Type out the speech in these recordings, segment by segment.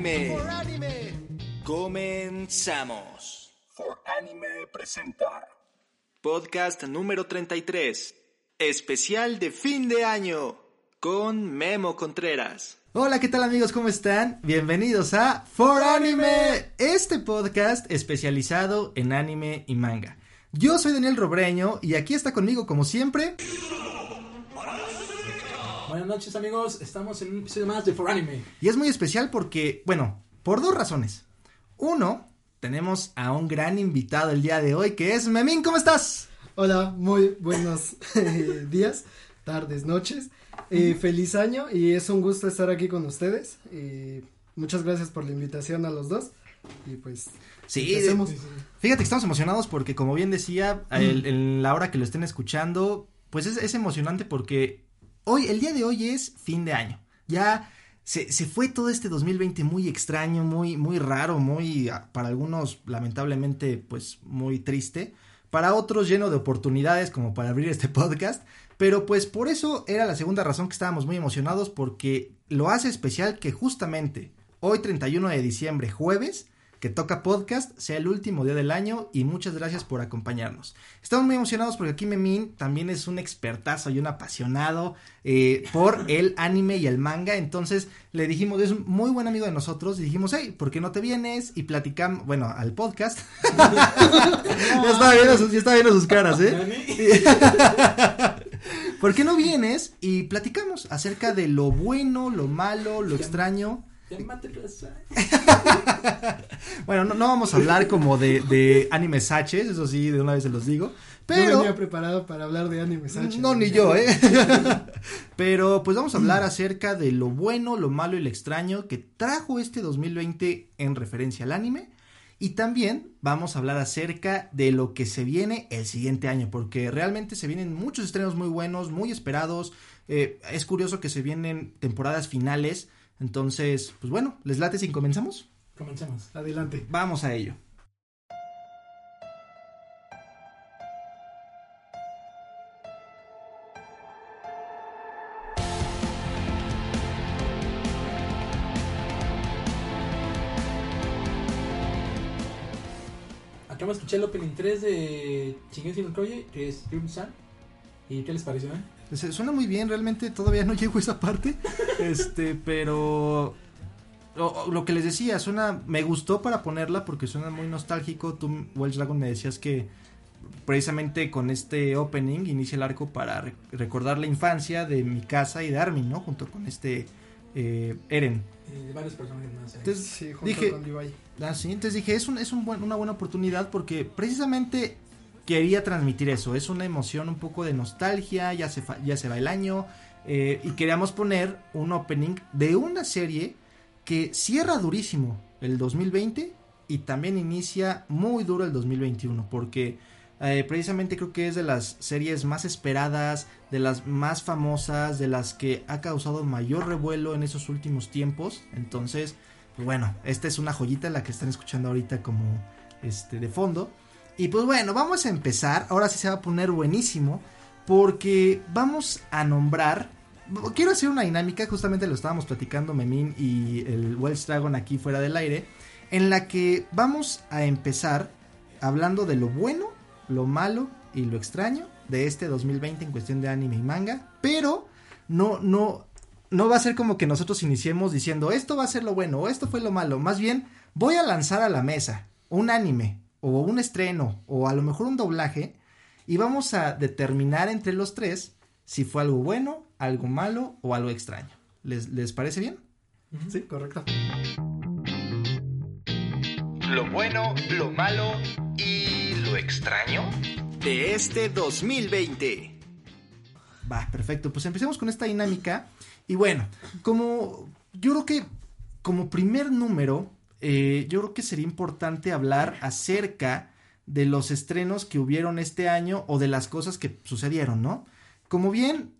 For Anime. Comenzamos. For Anime presenta Podcast número 33. Especial de fin de año. Con Memo Contreras. Hola, ¿qué tal amigos? ¿Cómo están? Bienvenidos a For Anime, este podcast especializado en anime y manga. Yo soy Daniel Robreño y aquí está conmigo como siempre. Buenas noches amigos, estamos en un episodio más de For Anime. Y es muy especial porque, bueno, por dos razones. Uno, tenemos a un gran invitado el día de hoy que es Memín, ¿cómo estás? Hola, muy buenos eh, días, tardes, noches. Eh, feliz año y es un gusto estar aquí con ustedes. Eh, muchas gracias por la invitación a los dos. Y pues, Sí, empecemos. Fíjate que estamos emocionados porque, como bien decía, el- en la hora que lo estén escuchando, pues es, es emocionante porque hoy, el día de hoy es fin de año. Ya se, se fue todo este 2020 muy extraño, muy, muy raro, muy, ah, para algunos, lamentablemente, pues muy triste. Para otros lleno de oportunidades como para abrir este podcast. Pero pues por eso era la segunda razón que estábamos muy emocionados porque lo hace especial que justamente hoy 31 de diciembre, jueves, que toca podcast, sea el último día del año y muchas gracias por acompañarnos. Estamos muy emocionados porque aquí Memín también es un expertazo y un apasionado eh, por el anime y el manga, entonces le dijimos, es un muy buen amigo de nosotros y dijimos, hey, ¿por qué no te vienes? Y platicamos, bueno, al podcast. ya estaba viendo sus, ya estaba viendo sus caras, ¿eh? ¿Por qué no vienes y platicamos acerca de lo bueno, lo malo, lo extraño? Bueno, no, no vamos a hablar como de, de animes H, eso sí, de una vez se los digo. Pero. venía preparado para hablar de anime Sachi. No, ni yo, ¿eh? Pero pues vamos a hablar acerca de lo bueno, lo malo y lo extraño que trajo este 2020 en referencia al anime. Y también vamos a hablar acerca de lo que se viene el siguiente año, porque realmente se vienen muchos estrenos muy buenos, muy esperados. Eh, es curioso que se vienen temporadas finales. Entonces, pues bueno, ¿les late si comenzamos? Comencemos. Adelante. Vamos a ello. Acabamos de escuchar el opening 3 de Shingeki no Kyojin, que es Ryun-san. ¿Y qué les pareció? eh? Se- Suena muy bien, realmente todavía no llego a esa parte. Este, pero. Lo, lo que les decía, suena. Me gustó para ponerla porque suena muy nostálgico. Tú, Welsh Dragon, me decías que precisamente con este opening inicia el arco para re- recordar la infancia de mi casa y de Armin, ¿no? Junto con este eh, Eren. Eh, de varios personajes más. ahí. Entonces, Sí, junto dije, con Levi. Ah, sí, entonces dije, es, un, es un buen- una buena oportunidad porque precisamente quería transmitir eso, es una emoción un poco de nostalgia, ya se, va el año, eh, y queríamos poner un opening de una serie que cierra durísimo el 2020 y también inicia muy duro el 2021 porque eh, precisamente creo que es de las series más esperadas, de las más famosas, de las que ha causado mayor revuelo en esos últimos tiempos, entonces pues bueno, esta es una joyita la que están escuchando ahorita como este de fondo. Y pues bueno, vamos a empezar. Ahora sí se va a poner buenísimo porque vamos a nombrar quiero hacer una dinámica, justamente lo estábamos platicando Memín y el Welsh Dragon aquí fuera del aire, en la que vamos a empezar hablando de lo bueno, lo malo y lo extraño de este 2020 en cuestión de anime y manga, pero no no no va a ser como que nosotros iniciemos diciendo esto va a ser lo bueno o esto fue lo malo. Más bien, voy a lanzar a la mesa un anime o un estreno o a lo mejor un doblaje y vamos a determinar entre los tres si fue algo bueno, algo malo o algo extraño. ¿Les, les parece bien? Sí, correcto. Lo bueno, lo malo y lo extraño de este 2020. Va, perfecto. Pues empecemos con esta dinámica. Y bueno, como yo creo que como primer número, eh, yo creo que sería importante hablar acerca de los estrenos que hubieron este año o de las cosas que sucedieron, ¿no? Como bien,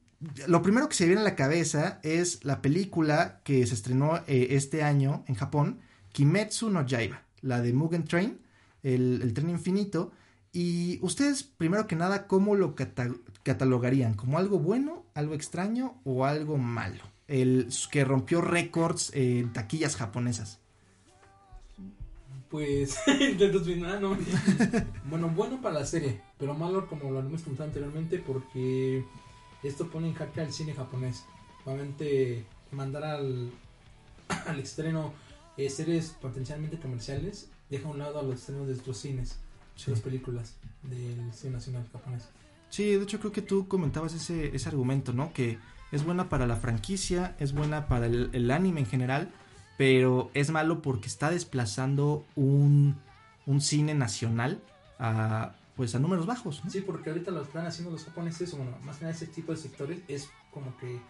lo primero que se viene a la cabeza es la película que se estrenó eh, este año en Japón, Kimetsu no Yaiba, la de Mugen Train, el, el tren infinito. Y ustedes, primero que nada, ¿cómo lo cata- catalogarían? ¿Como algo bueno, algo extraño o algo malo? El que rompió récords en taquillas japonesas. Pues, intentos bien, ah, no. Bueno, bueno para la serie, pero malo como lo hemos comentado anteriormente porque esto pone en jaque al cine japonés. Obviamente, mandar al, al estreno eh, series potencialmente comerciales deja a un lado a los estrenos de estos cines, de las películas del cine nacional japonés. Sí, de hecho creo que tú comentabas ese, ese argumento, ¿no? Que es buena para la franquicia, es buena para el, el anime en general, pero es malo porque está desplazando un, un cine nacional a, pues a números bajos, ¿no? Sí, porque ahorita lo están haciendo los japoneses, o bueno, más que nada ese tipo de sectores, es como que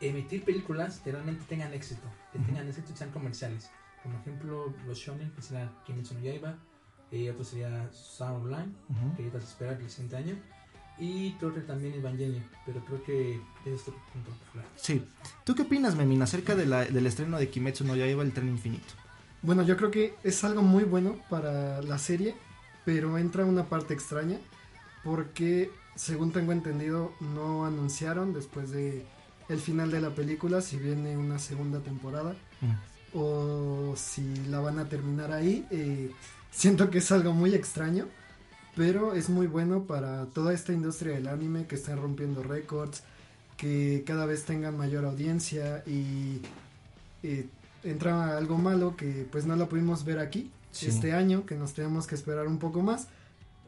emitir películas que realmente tengan éxito, que Ujú. tengan éxito y sean comerciales. Como ejemplo, los shonen, que será Kimetsu no Yaiba, eh, otro sería Sound Online, Ujú. que ya se espera el siguiente año, y creo que también Evangelion, pero creo que es otro punto popular. Sí. ¿Tú qué opinas, Memín, acerca de la- del estreno de Kimetsu no Yaiba, el tren infinito? Bueno, yo creo que es algo muy bueno para la serie, pero entra una parte extraña porque, según tengo entendido, no anunciaron después de el final de la película si viene una segunda temporada o si la van a terminar ahí. eh, siento que es algo muy extraño, pero es muy bueno para toda esta industria del anime que están rompiendo récords, que cada vez tengan mayor audiencia y eh, entra algo malo que pues no lo pudimos ver aquí Sí. este año, que nos tenemos que esperar un poco más,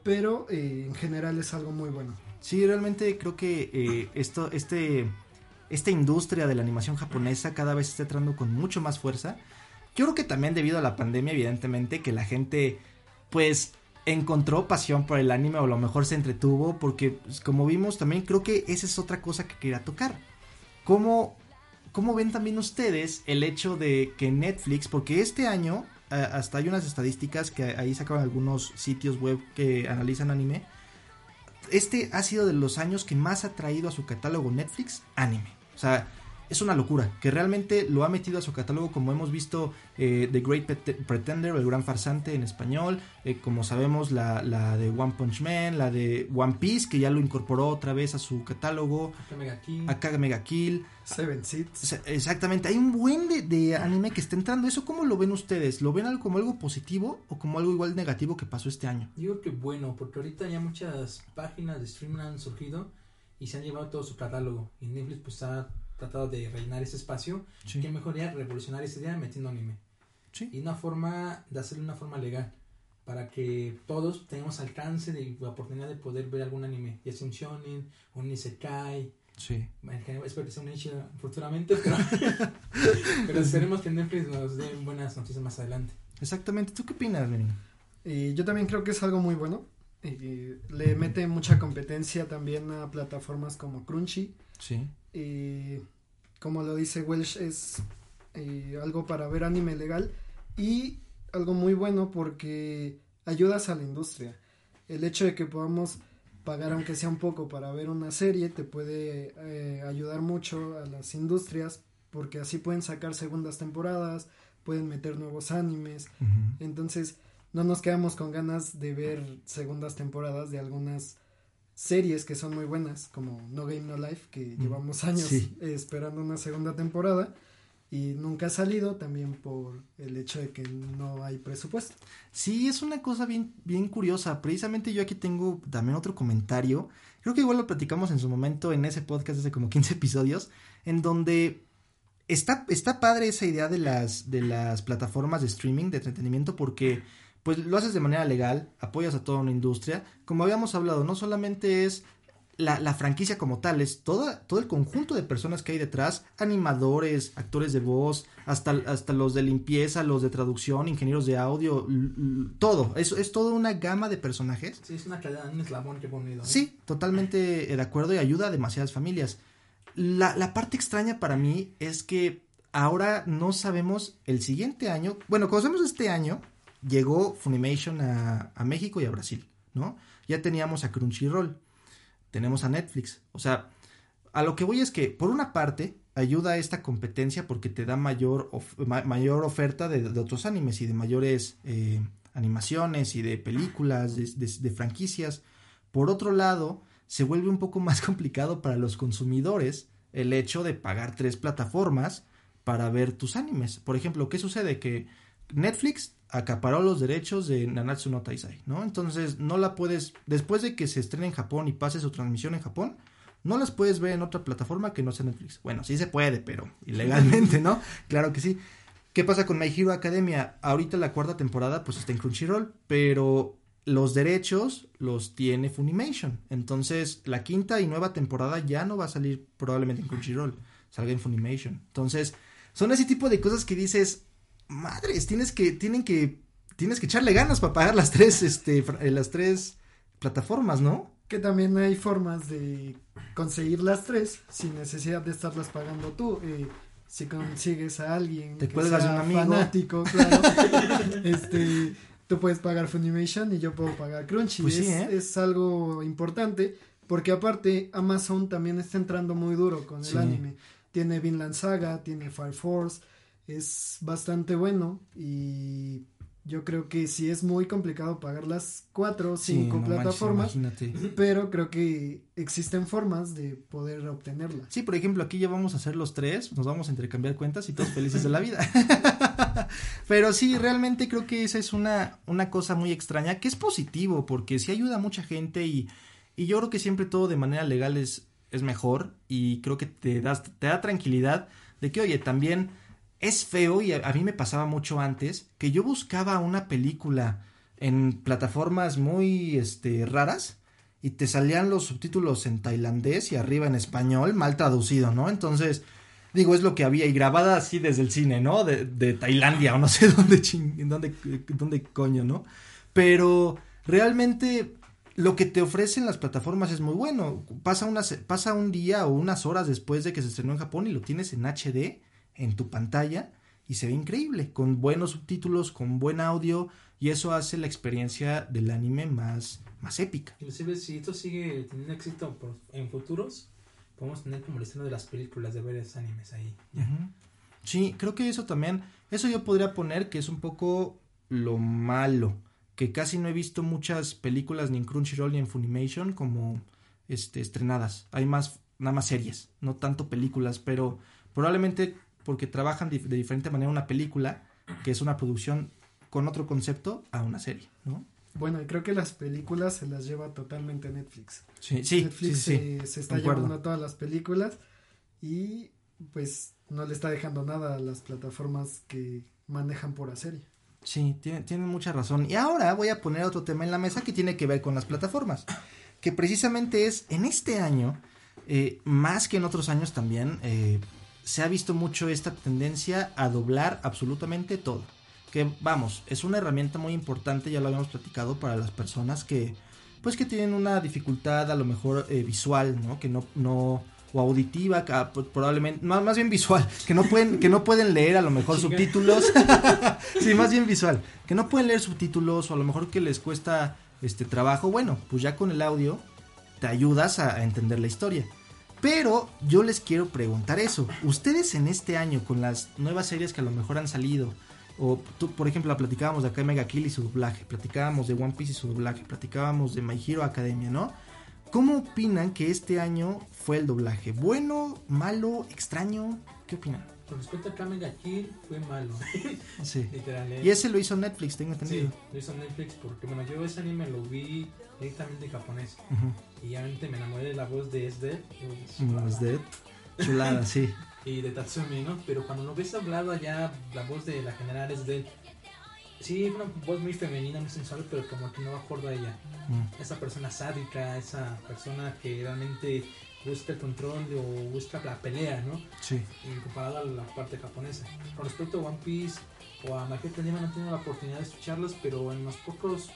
pero eh, en general es algo muy bueno. Sí, realmente creo que eh, esto, este, esta industria de la animación japonesa cada vez está entrando con mucho más fuerza. Yo creo que también debido a la pandemia, evidentemente, que la gente, pues, encontró pasión por el anime o a lo mejor se entretuvo, porque, pues, como vimos, también creo que esa es otra cosa que quería tocar. ¿Cómo, cómo ven también ustedes el hecho de que Netflix, porque este año, hasta hay unas estadísticas que ahí sacaban algunos sitios web que analizan anime, este ha sido de los años que más ha traído a su catálogo Netflix anime. O sea, es una locura, que realmente lo ha metido a su catálogo como hemos visto eh, The Great Pret- Pretender, el gran farsante en español, eh, como sabemos la, la de One Punch Man, la de One Piece, que ya lo incorporó otra vez a su catálogo, Acá Mega acá Mega Kill, Seven Seeds. exactamente, hay un buen de, de anime que está entrando, ¿eso cómo lo ven ustedes? ¿Lo ven algo como algo positivo o como algo igual negativo que pasó este año? Digo que bueno, porque ahorita ya muchas páginas de streaming han surgido y se han llevado todo su catálogo. Y Netflix pues ha tratado de rellenar ese espacio. Sí, Que mejoría revolucionar esa idea metiendo anime. sí. Y una forma de hacerlo de una forma legal. Para que todos tengamos alcance de la oportunidad de poder ver algún anime. Ya sea un shonen, un isekai. sí. En general, espero que sea un Eishi futuramente, pero, pero esperemos que Netflix nos dé buenas noticias más adelante. Exactamente, ¿tú qué opinas, Merin? Eh, yo también creo que es algo muy bueno. Eh, le mete mucha competencia también a plataformas como Crunchy. Sí. Eh, como lo dice Welsh, es eh, algo para ver anime legal y algo muy bueno porque ayudas a la industria. El hecho de que podamos pagar aunque sea un poco para ver una serie te puede eh, ayudar mucho a las industrias porque así pueden sacar segundas temporadas, pueden meter nuevos animes. Entonces no nos quedamos con ganas de ver segundas temporadas de algunas series que son muy buenas, como No Game No Life, que Mm, llevamos años sí. esperando una segunda temporada y nunca ha salido también por el hecho de que no hay presupuesto. Sí, es una cosa bien, bien curiosa. Precisamente yo aquí tengo también otro comentario. Creo que igual lo platicamos en su momento en ese podcast hace como 15 episodios, en donde está, está padre esa idea de las, de las plataformas de streaming, de entretenimiento, porque pues lo haces de manera legal, apoyas a toda una industria. Como habíamos hablado, no solamente es la, la franquicia como tal, es toda, todo el conjunto de personas que hay detrás, animadores, actores de voz, hasta, hasta los de limpieza, los de traducción, ingenieros de audio, todo. Es, es toda una gama de personajes. Sí, es una cadena, un eslabón que. ¿no? Sí, totalmente de acuerdo y ayuda a demasiadas familias. La, la parte extraña para mí es que ahora no sabemos el siguiente año. Bueno, conocemos este año, llegó Funimation a, México y a Brasil, ¿no? Ya teníamos a Crunchyroll, tenemos a Netflix. O sea, a lo que voy es que, por una parte, ayuda a esta competencia porque te da mayor, mayor oferta de, otros animes y de mayores eh, animaciones y de películas, de franquicias. Por otro lado, se vuelve un poco más complicado para los consumidores el hecho de pagar tres plataformas para ver tus animes. Por ejemplo, ¿qué sucede? Que Netflix acaparó los derechos de Nanatsu no Taizai, ¿no? Entonces no la puedes, después de que se estrene en Japón y pase su transmisión en Japón, no las puedes ver en otra plataforma que no sea Netflix. Bueno, sí se puede, pero ilegalmente, ¿no? Claro que sí. ¿Qué pasa con My Hero Academia? Ahorita la cuarta temporada pues está en Crunchyroll, pero los derechos los tiene Funimation. Entonces, la quinta y nueva temporada ya no va a salir probablemente en Crunchyroll, salga en Funimation. Entonces, son ese tipo de cosas que dices, madres, tienes que tienen que tienes que echarle ganas para pagar las tres este eh, las tres plataformas, ¿no? Que también hay formas de conseguir las tres sin necesidad de estarlas pagando tú. Eh, si consigues a alguien Te que cuelgas de sea un amigo. fanático, claro, este, tú puedes pagar Funimation y yo puedo pagar Crunchy. Pues sí, es, ¿eh? es algo importante porque aparte Amazon también está entrando muy duro con el Sí. anime. Tiene Vinland Saga, tiene Fire Force, es bastante bueno y yo creo que sí es muy complicado pagar las cuatro o Sí, cinco no plataformas pero creo que existen formas de poder obtenerla. Sí, por ejemplo, aquí ya vamos a hacer los tres, nos vamos a intercambiar cuentas y todos felices de la vida. Pero sí, realmente creo que esa es una, una cosa muy extraña, que es positivo, porque sí ayuda a mucha gente y, y yo creo que siempre todo de manera legal es, es mejor y creo que te, das, te da tranquilidad de que, oye, también es feo y a, mí me pasaba mucho antes que yo buscaba una película en plataformas muy este, raras y te salían los subtítulos en tailandés y arriba en español, mal traducido, ¿no? Entonces, digo, es lo que había y grabada así desde el cine, ¿no? De, de Tailandia o no sé dónde, ching, dónde, dónde coño, ¿no? Pero realmente lo que te ofrecen las plataformas es muy bueno. Pasa, una, se- pasa un día o unas horas después de que se estrenó en Japón y lo tienes en HD en tu pantalla y se ve increíble, con buenos subtítulos, con buen audio y eso hace la experiencia del anime más, más épica. Inclusive si esto sigue teniendo éxito por- en futuros, podemos tener como el estreno de las películas de varios animes ahí. Sí, creo que eso también, eso yo podría poner que es un poco lo malo, que casi no he visto muchas películas ni en Crunchyroll ni en Funimation como este estrenadas. Hay más nada más series, no tanto películas, pero probablemente porque trabajan de diferente manera una película, que es una producción con otro concepto a una serie, ¿no? Bueno, y creo que las películas se las lleva totalmente Netflix. Sí, sí, Netflix sí, sí. Se, se está concuerdo. llevando todas las películas y pues no le está dejando nada a las plataformas que manejan por serie. Sí, tiene- tienen mucha razón. Y ahora voy a poner otro tema en la mesa que tiene que ver con las plataformas. Que precisamente es en este año, eh, más que en otros años también, eh, se ha visto mucho esta tendencia a doblar absolutamente todo. Que vamos, es una herramienta muy importante, ya lo habíamos platicado, para las personas que, pues que tienen una dificultad a lo mejor eh, visual, ¿no? Que no, no, o auditiva, que, ah, pues, probablemente, más, más bien visual, que no pueden, que no pueden leer a lo mejor subtítulos. sí, más bien visual, que no pueden leer subtítulos o a lo mejor que les cuesta este trabajo. Bueno, pues ya con el audio te ayudas a, a entender la historia. Pero yo les quiero preguntar eso. Ustedes en este año, con las nuevas series que a lo mejor han salido, o tú, por ejemplo, platicábamos de acá Mega Kill y su doblaje, platicábamos de One Piece y su doblaje, platicábamos de My Hero Academia, ¿no? ¿Cómo opinan que este año fue el doblaje? ¿Bueno, malo, extraño? ¿Qué opinan? Con respecto a Kamega Kill, fue malo. Sí. Literal. ¿eh? Y ese lo hizo Netflix, tengo Sí, entendido. lo hizo Netflix porque, bueno, yo ese anime lo vi directamente en japonés. Ujú. Y obviamente me enamoré de la voz de. Mm, es de chulada, sí. Y de Tatsumi, ¿no? Pero cuando lo ves hablado allá, la voz de la general es de Sí, una voz muy femenina, muy sensual, pero como que no acorda a ella. Mm. Esa persona sádica, esa persona que realmente busca el control o busca la pelea, ¿no? Sí. Y comparado a la parte japonesa. Con respecto a One Piece o a Hero Academia no he tenido la oportunidad de escucharlos, pero en los pocos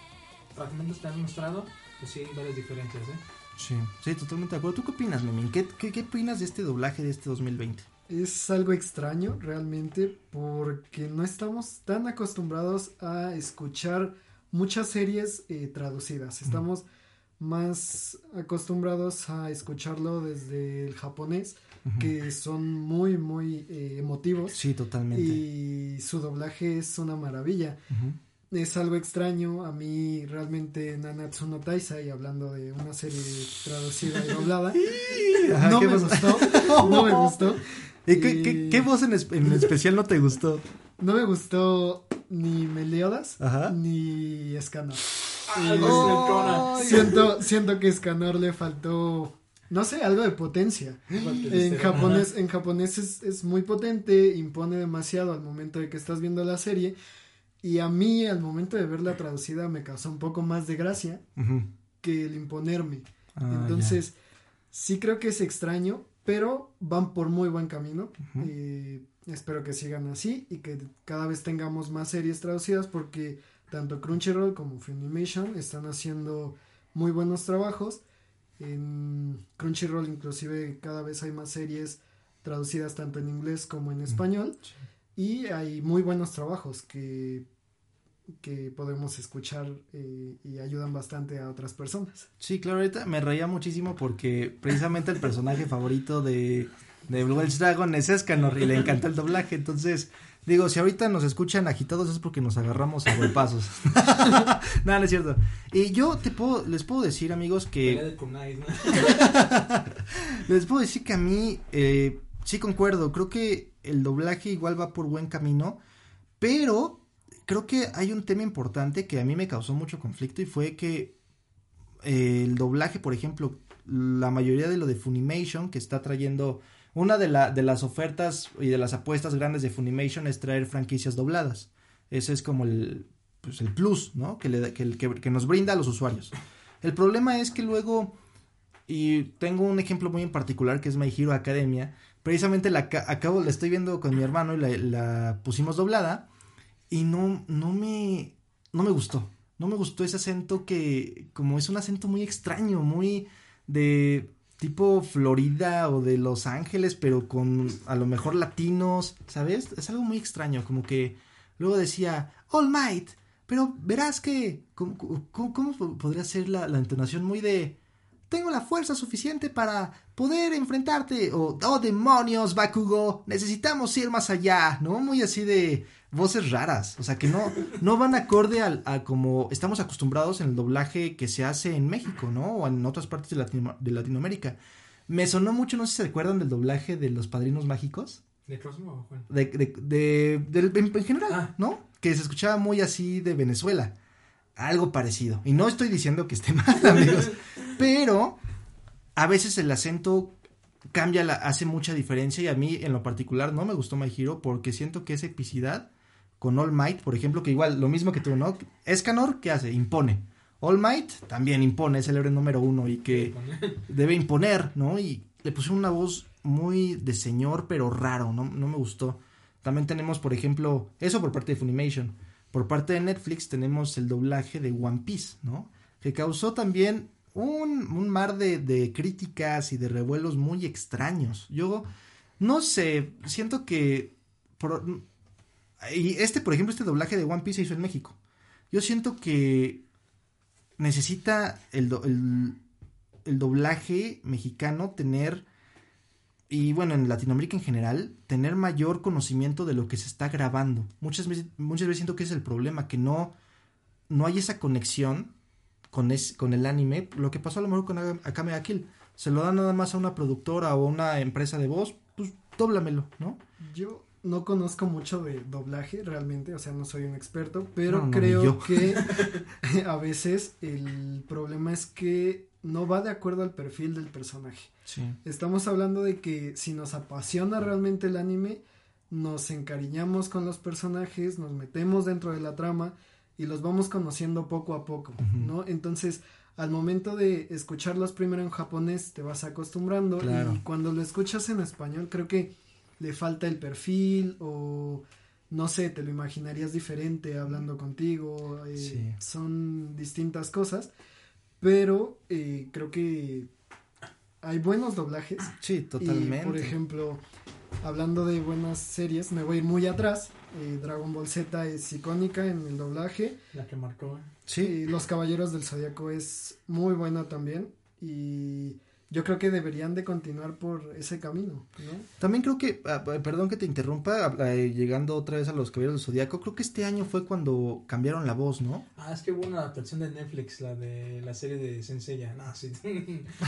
fragmentos que han mostrado, pues sí hay varias diferencias, ¿eh? Sí, sí, totalmente de acuerdo. ¿Tú qué opinas, Memín? ¿Qué, qué, qué opinas de este doblaje de este 2020? Es algo extraño realmente porque no estamos tan acostumbrados a escuchar muchas series eh, traducidas. Estamos más acostumbrados a escucharlo desde el japonés, que son muy, muy eh, emotivos. Sí, totalmente. Y su doblaje es una maravilla. Es algo extraño. A mí realmente Nanatsu no Taisai, hablando de una serie traducida y doblada, Ajá, no ¿qué me gustó. No me gustó. ¿Y qué, qué- qué voz en, es- en especial no te gustó? No me gustó ni Meliodas Ajá. ni Escanor. Y no, siento, siento que Escanor le faltó, no sé, algo de potencia. En japonés, en japonés es, es muy potente, impone demasiado al momento de que estás viendo la serie. Y a mí, al momento de verla traducida, me causó un poco más de gracia que el imponerme. Ah, Entonces, sí creo que es extraño, pero van por muy buen camino. Ujú. Eh, espero que sigan así y que cada vez tengamos más series traducidas porque tanto Crunchyroll como Funimation están haciendo muy buenos trabajos. En Crunchyroll inclusive cada vez hay más series traducidas tanto en inglés como en español sí. y hay muy buenos trabajos que, que podemos escuchar eh, y ayudan bastante a otras personas. Sí, claro, ahorita me reía muchísimo porque precisamente el personaje favorito de, de Blue Welsh Dragon es Escanor y le encanta el doblaje. Entonces, digo, si ahorita nos escuchan agitados es porque nos agarramos a golpazos. no, no es cierto. Y yo te puedo, les puedo decir, amigos, que les puedo decir que a mí eh, sí concuerdo. Creo que el doblaje igual va por buen camino, pero creo que hay un tema importante que a mí me causó mucho conflicto y fue que eh, el doblaje, por ejemplo, la mayoría de lo de Funimation que está trayendo una de, la, de las ofertas y de las apuestas grandes de Funimation es traer franquicias dobladas. Ese es como el, pues el plus, ¿no? Que, le, que, que, que nos brinda a los usuarios. El problema es que luego, y tengo un ejemplo muy en particular que es My Hero Academia, precisamente la ca- acabo, la estoy viendo con mi hermano y la, la pusimos doblada y no, no me, no me gustó. No me gustó ese acento que, como es un acento muy extraño, muy de tipo Florida o de Los Ángeles, pero con a lo mejor latinos, ¿sabes? Es algo muy extraño, como que luego decía, All Might, pero verás que, ¿cómo, cómo- podría ser la, la entonación muy de, tengo la fuerza suficiente para poder enfrentarte, o, oh demonios, Bakugo, necesitamos ir más allá, ¿no? Muy así de voces raras, o sea que no, no van acorde al, a como estamos acostumbrados en el doblaje que se hace en México, ¿no? O en otras partes de, Latino- de Latinoamérica. Me sonó mucho, no sé si se acuerdan del doblaje de Los Padrinos Mágicos. ¿De Cosmo o Juan? De, de, de- del- en, en general, Ah. ¿no? Que se escuchaba muy así de Venezuela. Algo parecido. Y no estoy diciendo que esté mal, amigos. pero a veces el acento cambia, la, hace mucha diferencia. Y a mí, en lo particular, no me gustó My Hero porque siento que esa epicidad con All Might, por ejemplo, que igual lo mismo que tú, ¿no? Escanor, ¿qué hace? Impone. All Might también impone, es el héroe número uno y que debe imponer, ¿no? Y le pusieron una voz muy de señor, pero raro, no, no me gustó. También tenemos, por ejemplo, eso por parte de Funimation. Por parte de Netflix tenemos el doblaje de One Piece, ¿no? Que causó también un, un mar de, críticas y de revuelos muy extraños. Yo no sé, siento que... por- y este, por ejemplo, este doblaje de One Piece se hizo en México. Yo siento que necesita el, do- el, doblaje mexicano tener, y bueno, en Latinoamérica en general, tener mayor conocimiento de lo que se está grabando. Muchas veces, muchas veces siento que es el problema, que no, no hay esa conexión con, es, con el anime. Lo que pasó a lo mejor con Akame ga Kill. Se lo dan nada más a una productora o a una empresa de voz, pues dóblamelo, ¿no? Yo no conozco mucho de doblaje realmente, o sea, no soy un experto, pero No, no, ni creo que a veces el problema es que no va de acuerdo al perfil del personaje. Sí. Estamos hablando de que si nos apasiona realmente el anime, nos encariñamos con los personajes, nos metemos dentro de la trama y los vamos conociendo poco a poco, ¿no? Entonces, al momento de escucharlos primero en japonés, te vas acostumbrando Claro. y cuando lo escuchas en español, creo que le falta el perfil o no sé, te lo imaginarías diferente hablando contigo, eh, Sí. son distintas cosas, pero eh, creo que hay buenos doblajes. Sí, Y, totalmente. por ejemplo, hablando de buenas series, me voy a ir muy atrás. eh, Dragon Ball Z es icónica en el doblaje. La que marcó. sí, Los Caballeros del Zodiaco es muy buena también. Y yo creo que deberían de continuar por ese camino, ¿no? También creo que, ah, ah, perdón que te interrumpa, ah, eh, llegando otra vez a los Caballeros del Zodíaco, creo que este año fue cuando cambiaron la voz, ¿no? Ah, es que hubo una adaptación de Netflix, la de la serie de Senseiya. No, sí.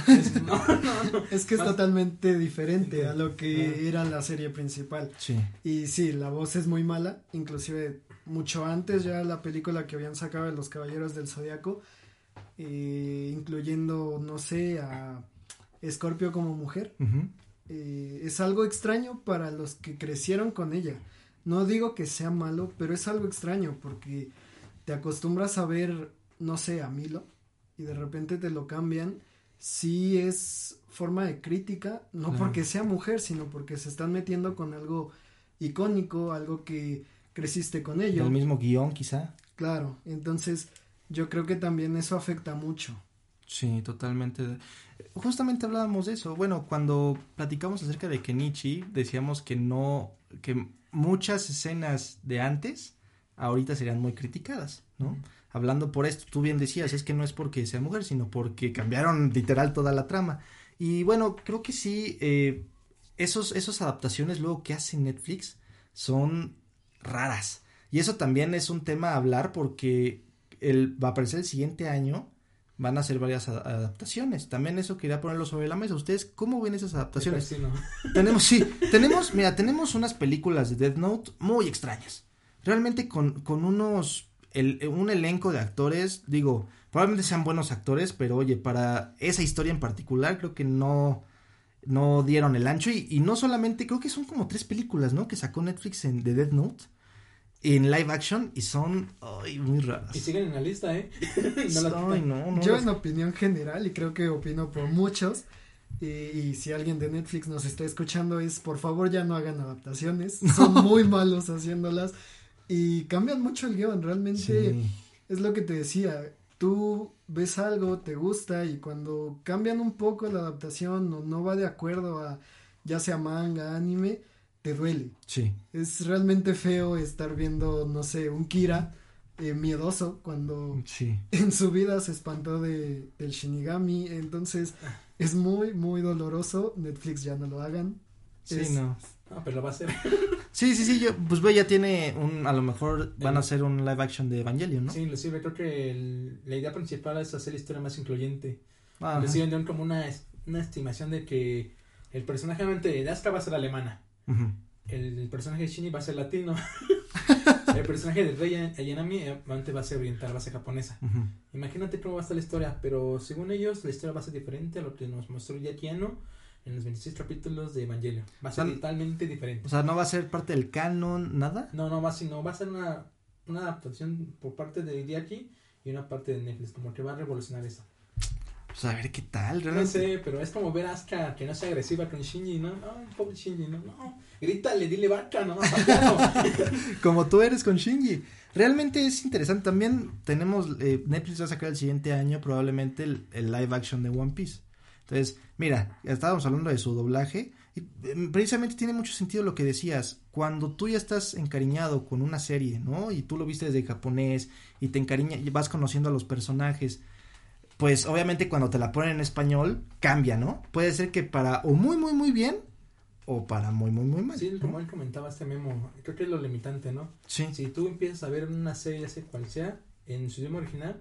Es- no, no, no. Es que es Más- totalmente diferente a lo que Ah. era la serie principal. Sí. Y sí, la voz es muy mala, inclusive mucho antes ya la película que habían sacado de los Caballeros del Zodiaco, eh, incluyendo, no sé, a Scorpio como mujer. eh, es algo extraño para los que crecieron con ella. No digo que sea malo, pero es algo extraño porque te acostumbras a ver, no sé, a Milo y de repente te lo cambian. Sí es forma de crítica, no Claro. porque sea mujer, sino porque se están metiendo con algo icónico, algo que creciste con ello. El mismo guion, quizá. Claro, entonces yo creo que también eso afecta mucho. Sí, totalmente. Justamente hablábamos de eso. Bueno, cuando platicamos acerca de Kenichi, decíamos que no, que muchas escenas de antes, ahorita serían muy criticadas, ¿no? Hablando por esto, tú bien decías, es que no es porque sea mujer, sino porque cambiaron literal toda la trama. Y bueno, creo que sí, eh, esos, esos adaptaciones luego que hace Netflix son raras. Y eso también es un tema a hablar porque el, va a aparecer el siguiente año, van a hacer varias adaptaciones. También eso quería ponerlo sobre la mesa. ¿Ustedes cómo ven esas adaptaciones? Sí, no. Tenemos, sí, tenemos, mira, tenemos unas películas de Death Note muy extrañas. Realmente con, con unos, el, un elenco de actores, digo, probablemente sean buenos actores, pero oye, para esa historia en particular creo que no, no dieron el ancho y, y no solamente, creo que son como tres películas, ¿no? Que sacó Netflix en, de Death Note en live action y son, ay, muy raras. Y siguen en la lista, ¿eh? No las- Ay, no, no, Yo las- en opinión general, y creo que opino por muchos, y, y si alguien de Netflix nos está escuchando es, por favor ya no hagan adaptaciones, son muy malos haciéndolas y cambian mucho el guion, realmente Sí. es lo que te decía, tú ves algo, te gusta y cuando cambian un poco la adaptación o no va de acuerdo a ya sea manga, anime, te duele. Sí. Es realmente feo estar viendo, no sé, un Kira eh, miedoso cuando Sí. en su vida se espantó de, del Shinigami, entonces es muy, muy doloroso, Netflix ya no lo hagan. Sí, Es- no. No, pero lo va a hacer. Sí, sí, sí, yo, pues ve, ya tiene un, a lo mejor van a hacer un live action de Evangelion, ¿no? Sí, inclusive creo que el- la idea principal es hacer la historia más incluyente. Ajá. Inclusive dieron como una, una estimación de que el personaje de Asuka va a ser alemana. El, el personaje de Shinji va a ser latino. el personaje de Rei Ayanami obviamente va a ser oriental, va a ser japonesa. Imagínate cómo va a estar la historia, pero según ellos la historia va a ser diferente a lo que nos mostró Jackie Anno en los 26 capítulos de Evangelion. Va a ser totalmente diferente. O sea, no va a ser parte del canon, nada. No, no va, sino va a ser una, una adaptación por parte de Hideaki y una parte de Netflix, como que va a revolucionar eso. Pues a ver qué tal, No realmente. sé, pero es como ver a Asuka que no sea agresiva con Shinji, ¿no? No, pobre Shinji, no, no. Grítale, dile vaca, no. Como tú eres con Shinji. Realmente es interesante. También tenemos, eh, Netflix va a sacar el siguiente año probablemente el, el live action de One Piece. Entonces, mira, estábamos hablando de su doblaje. Y eh, precisamente tiene mucho sentido lo que decías. Cuando tú ya estás encariñado con una serie, ¿no? Y tú lo viste desde japonés y te encariña y vas conociendo a los personajes. Pues obviamente cuando te la ponen en español cambia, ¿no? Puede ser que para o muy muy muy bien o para muy muy muy mal. Sí, ¿no? como él comentaba este memo, creo que es lo limitante, ¿no? Sí. Si tú empiezas a ver una serie, ya sea cual sea, en su idioma original,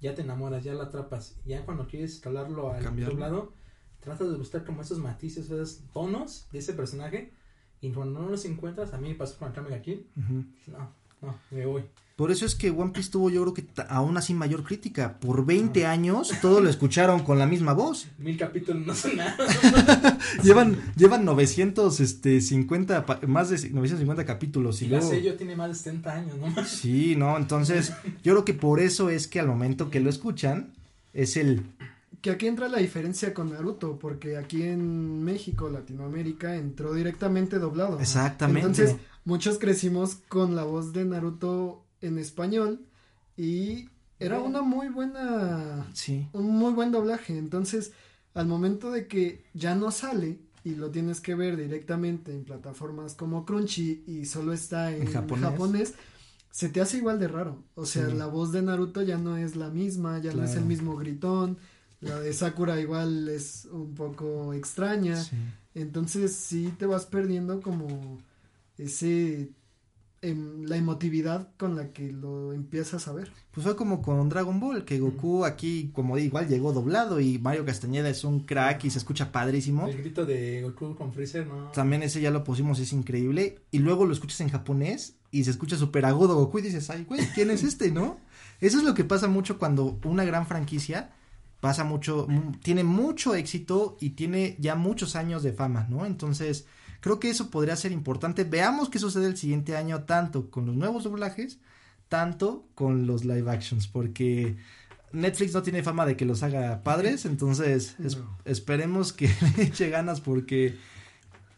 ya te enamoras, ya la atrapas. Ya cuando quieres escalarlo al Cambiarlo. doblado, tratas de buscar como esos matices, esos tonos de ese personaje. Y cuando no los encuentras, a mí me pasó con Akame ga Kill, Ujú. No, no, me voy. Por eso es que One Piece tuvo yo creo que aún así mayor crítica. Por 20 años todos lo escucharon con la misma voz. Mil capítulos no son nada. llevan, llevan 900, este, 50, pa- más de 950 capítulos. Y Y la luego, sello tiene más de 70 años, ¿no? sí, no, entonces, yo creo que por eso es que al momento que lo escuchan, es el, Que aquí entra la diferencia con Naruto, porque aquí en México, Latinoamérica, entró directamente doblado. exactamente. Entonces, muchos crecimos con la voz de Naruto en español y era una muy buena, sí. un muy buen doblaje. Entonces, al momento de que ya no sale y lo tienes que ver directamente en plataformas como Crunchy y solo está en, En japonés. japonés. se te hace igual de raro. O sea, Sí. la voz de Naruto ya no es la misma, ya no es el mismo gritón. La de Sakura igual es un poco extraña. sí. Entonces sí te vas perdiendo como ese em, la emotividad con la que lo empiezas a ver. Pues fue como con Dragon Ball, que Goku aquí, como igual llegó doblado y Mario Castañeda es un crack y se escucha padrísimo. El grito de Goku con Freezer, ¿no? También ese ya lo pusimos, es increíble. Y luego lo escuchas en japonés y se escucha súper agudo Goku y dices, ay, güey, ¿quién es este, no? Eso es lo que pasa mucho cuando una gran franquicia pasa mucho, mu- tiene mucho éxito y tiene ya muchos años de fama, ¿no? Entonces, creo que eso podría ser importante. Veamos qué sucede el siguiente año, tanto con los nuevos doblajes, tanto con los live actions, porque Netflix no tiene fama de que los haga padres, entonces es- esperemos que le eche ganas porque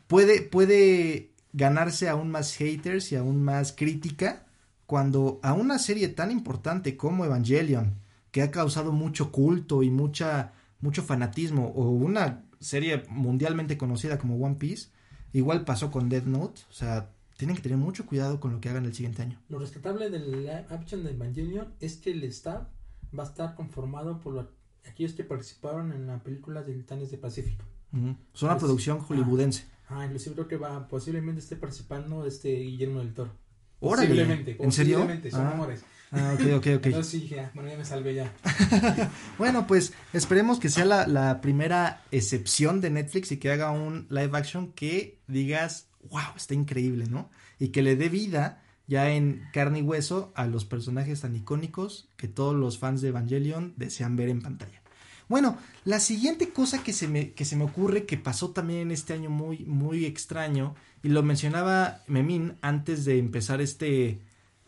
puede, puede ganarse aún más haters y aún más crítica cuando a una serie tan importante como Evangelion, que ha causado mucho culto y mucha, mucho fanatismo, o una serie mundialmente conocida como One Piece, igual pasó con Death Note, o sea, tienen que tener mucho cuidado con lo que hagan el siguiente año. Lo rescatable del live action de Evangelion es que el staff va a estar conformado por lo- aquellos que participaron en la película de Titanes de Pacífico. Ujú. Es una Pues, producción hollywoodense. Ah, inclusive creo que va, posiblemente esté participando este Guillermo del Toro. Órale, Posiblemente, ¿en serio? posiblemente, son Ah. rumores. Ah, ok, ok, ok. Entonces sí, bueno, ya me salvé ya. Bueno, pues esperemos que sea la, la primera excepción de Netflix y que haga un live action que digas, wow, está increíble, ¿no? Y que le dé vida ya en carne y hueso a los personajes tan icónicos que todos los fans de Evangelion desean ver en pantalla. Bueno, la siguiente cosa que se me, que se me ocurre que pasó también este año muy, muy extraño, y lo mencionaba Memín antes de empezar este,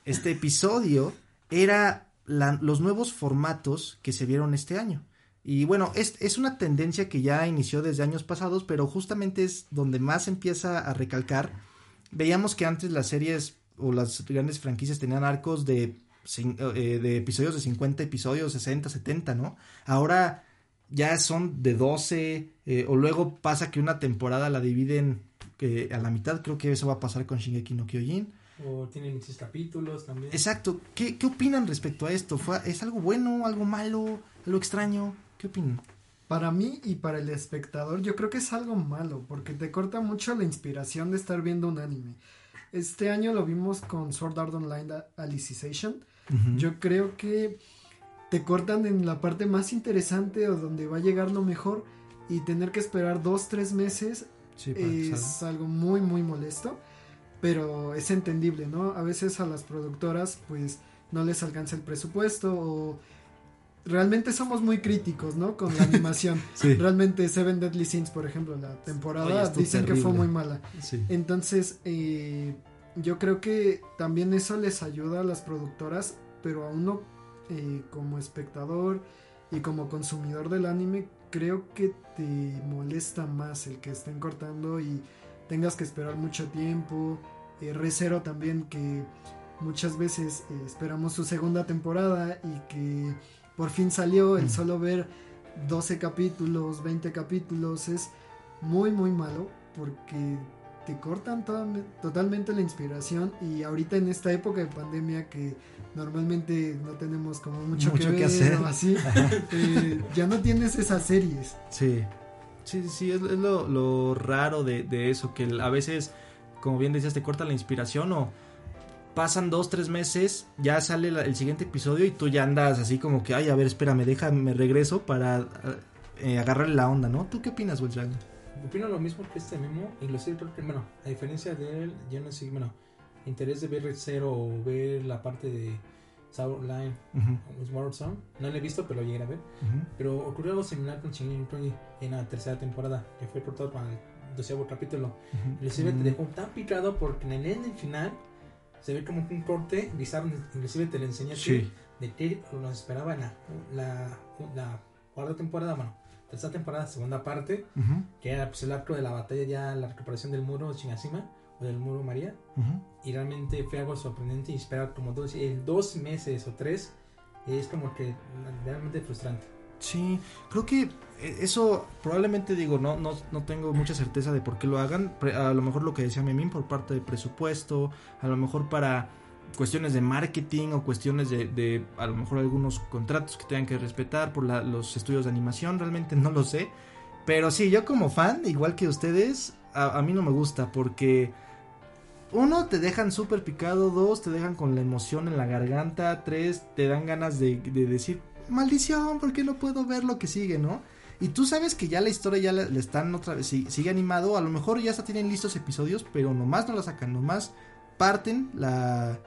este episodio, era los nuevos formatos que se vieron este año. Y bueno, es, es una tendencia que ya inició desde años pasados, pero justamente es donde más empieza a recalcar. Veíamos que antes las series o las grandes franquicias tenían arcos de, eh, de episodios de 50 episodios, 60, 70, ¿no? Ahora ya son de 12, eh, o luego pasa que una temporada la dividen eh, a la mitad, creo que eso va a pasar con Shingeki no Kyojin. O tienen 16 capítulos también. Exacto, ¿qué, qué opinan respecto a esto? ¿Fue, ¿Es algo bueno, algo malo, algo extraño? ¿Qué opinan? Para mí y para el espectador yo creo que es algo malo porque te corta mucho la inspiración de estar viendo un anime. Este año lo vimos con Sword Art Online Alicization. Ujú. Yo creo que te cortan en la parte más interesante o donde va a llegar lo mejor y tener que esperar dos, tres meses Sí, es algo muy, muy molesto. Pero es entendible, ¿no? A veces a las productoras pues no les alcanza el presupuesto o realmente somos muy críticos, ¿no? Con la animación. Sí, Realmente Seven Deadly Sins, por ejemplo, la temporada dicen que fue muy mala. sí. Entonces, eh, yo creo que también eso les ayuda a las productoras, pero a uno eh, como espectador y como consumidor del anime, creo que te molesta más el que estén cortando y tengas que esperar mucho tiempo. Eh, Recero también que muchas veces eh, esperamos su segunda temporada y que por fin salió el Mm. solo ver 12 capítulos, 20 capítulos es muy muy malo porque te cortan totalmente la inspiración y ahorita en esta época de pandemia que normalmente no tenemos como mucho, Mucho que que ver hacer. o así, eh, ya no tienes esas series. Sí, sí, sí, es, es lo, lo raro de, de eso, que a veces, como bien decías, te corta la inspiración o pasan dos, tres meses, ya sale el siguiente episodio y tú ya andas así como que, ay, a ver, espérame, déjame regreso para eh, agarrarle la onda, ¿no? ¿Tú qué opinas, Wildragon? Opino lo mismo que este Memo, inclusive bueno, a diferencia de él, yo no sé, bueno, interés de ver el cero o ver la parte de Sour Line Sword Song. No lo he visto, pero lo llegué a ver. ujú. Pero ocurrió algo similar con Shingeki Kyojin en la tercera temporada, que fue cortado para el doceavo capítulo. Inclusive te Mm. dejó tan picado porque en el ending final se ve como que un corte bizarro, inclusive te lo enseñé a ti, Sí. de qué nos esperaba en la, la, la cuarta temporada, bueno, tercera temporada, segunda parte, que era pues, el arco de la batalla, ya la recuperación del muro Shinashima del muro María, ujú. y realmente fue algo sorprendente y esperar como dos, en dos meses o tres es como que realmente frustrante. Sí, creo que eh, eso probablemente digo, no, no, no tengo mucha certeza de por qué lo hagan. A lo mejor lo que decía Memín por parte de presupuesto, a lo mejor para cuestiones de marketing o cuestiones de, de a lo mejor algunos contratos que tengan que respetar por la- los estudios de animación, realmente no lo sé. Pero sí, yo como fan, igual que ustedes, a, a mí no me gusta porque uno, te dejan súper picado, dos, te dejan con la emoción en la garganta, tres, te dan ganas de, de decir, maldición, ¿por qué no puedo ver lo que sigue, no? Y tú sabes que ya la historia ya le, están otra vez, si- sigue animado, a lo mejor ya hasta tienen listos episodios, pero nomás no la sacan, nomás parten la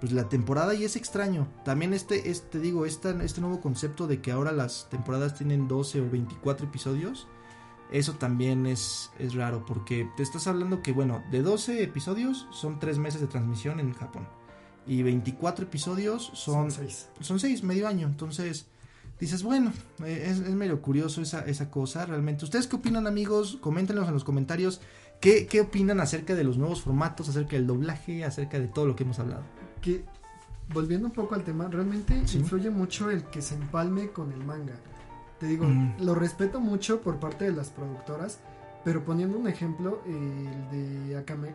pues la temporada y es extraño. También este, este digo, este nuevo concepto de que ahora las temporadas tienen 12 o 24 episodios, eso también es, es raro, porque te estás hablando que, bueno, de 12 episodios son 3 meses de transmisión en Japón. Y 24 episodios son, seis. son 6, medio año. Entonces, dices, bueno, eh, es, es medio curioso esa, esa cosa realmente. ¿Ustedes qué opinan, amigos? Coméntenos en los comentarios. ¿Qué, ¿Qué opinan acerca de los nuevos formatos, acerca del doblaje, acerca de todo lo que hemos hablado? Que, volviendo un poco al tema, realmente Sí. influye mucho el que se empalme con el manga. Te digo, Mm. lo respeto mucho por parte de las productoras, pero poniendo un ejemplo, el de Akame,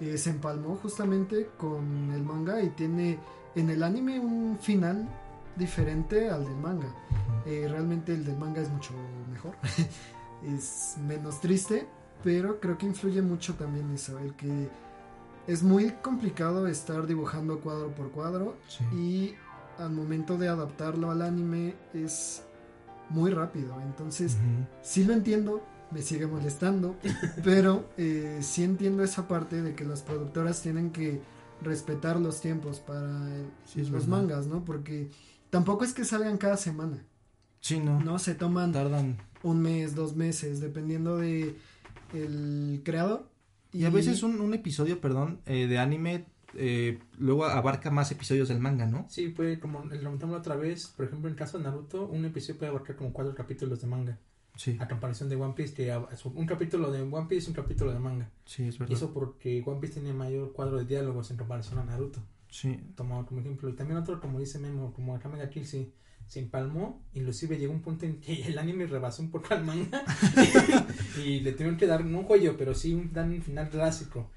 eh, se empalmó justamente con el manga y tiene en el anime un final diferente al del manga. Eh, realmente el del manga es mucho mejor, es menos triste, pero creo que influye mucho también eso, el que es muy complicado estar dibujando cuadro por cuadro Sí. y al momento de adaptarlo al anime es muy rápido, entonces Ujú. sí lo entiendo, me sigue molestando, pero eh, sí entiendo esa parte de que las productoras tienen que respetar los tiempos para Sí, los mangas, ¿no? Porque tampoco es que salgan cada semana, Sí, no. ¿no? Se toman Tardan. un mes, dos meses, dependiendo de el creador. Y a veces un, un episodio, perdón, eh, de anime eh, luego abarca más episodios del manga, ¿no? Sí, fue como lo comentamos la otra vez, por ejemplo, en el caso de Naruto, un episodio puede abarcar como cuatro capítulos de manga, Sí, a comparación de One Piece, que un capítulo de One Piece y un capítulo de manga. sí, es Y verdad. eso porque One Piece tiene mayor cuadro de diálogos en comparación a Naruto. Sí, tomado como ejemplo. Y también otro, como dice Memo, como Akame ga Kill, sí, se empalmó. Inclusive llegó un punto en que el anime rebasó un poco al manga. y le tuvieron que dar, no un cuello, pero sí un, dan un final clásico.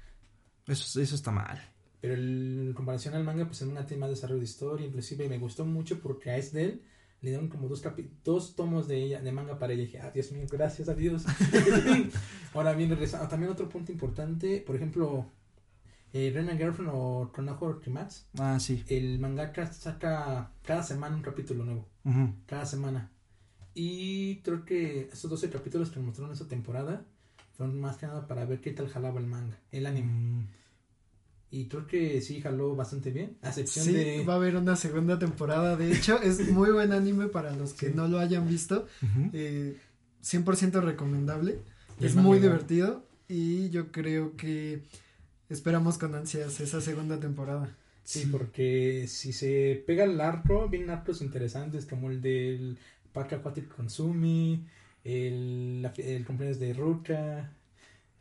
eso, eso está mal. Pero el- en comparación al manga, pues en una tema de desarrollo de historia, inclusive me gustó mucho porque a Esdel le dieron como dos, capi- dos tomos de ella, de manga para ella. Y dije, ah, Dios mío, gracias a Dios. Ahora bien, regresando. También otro punto importante, por ejemplo, eh, Rena Girlfriend o Konoha Kimatsu. Ah, sí. el mangaka saca cada semana un capítulo nuevo, cada semana. Y creo que estos 12 capítulos que mostraron esta temporada fueron más que nada para ver qué tal jalaba el manga, el anime. Mm, Y creo que sí jaló bastante bien, a excepción Sí, de... va a haber una segunda temporada. De hecho, es muy buen anime para los que Sí. no lo hayan visto. ujú. Eh, 100% recomendable. Y Es muy divertido. Y yo creo que esperamos con ansias esa segunda temporada. Sí, porque si se pega el arco, vienen arcos interesantes como el del Parque Acuático Consumi, el, el cumpleaños de Ruka,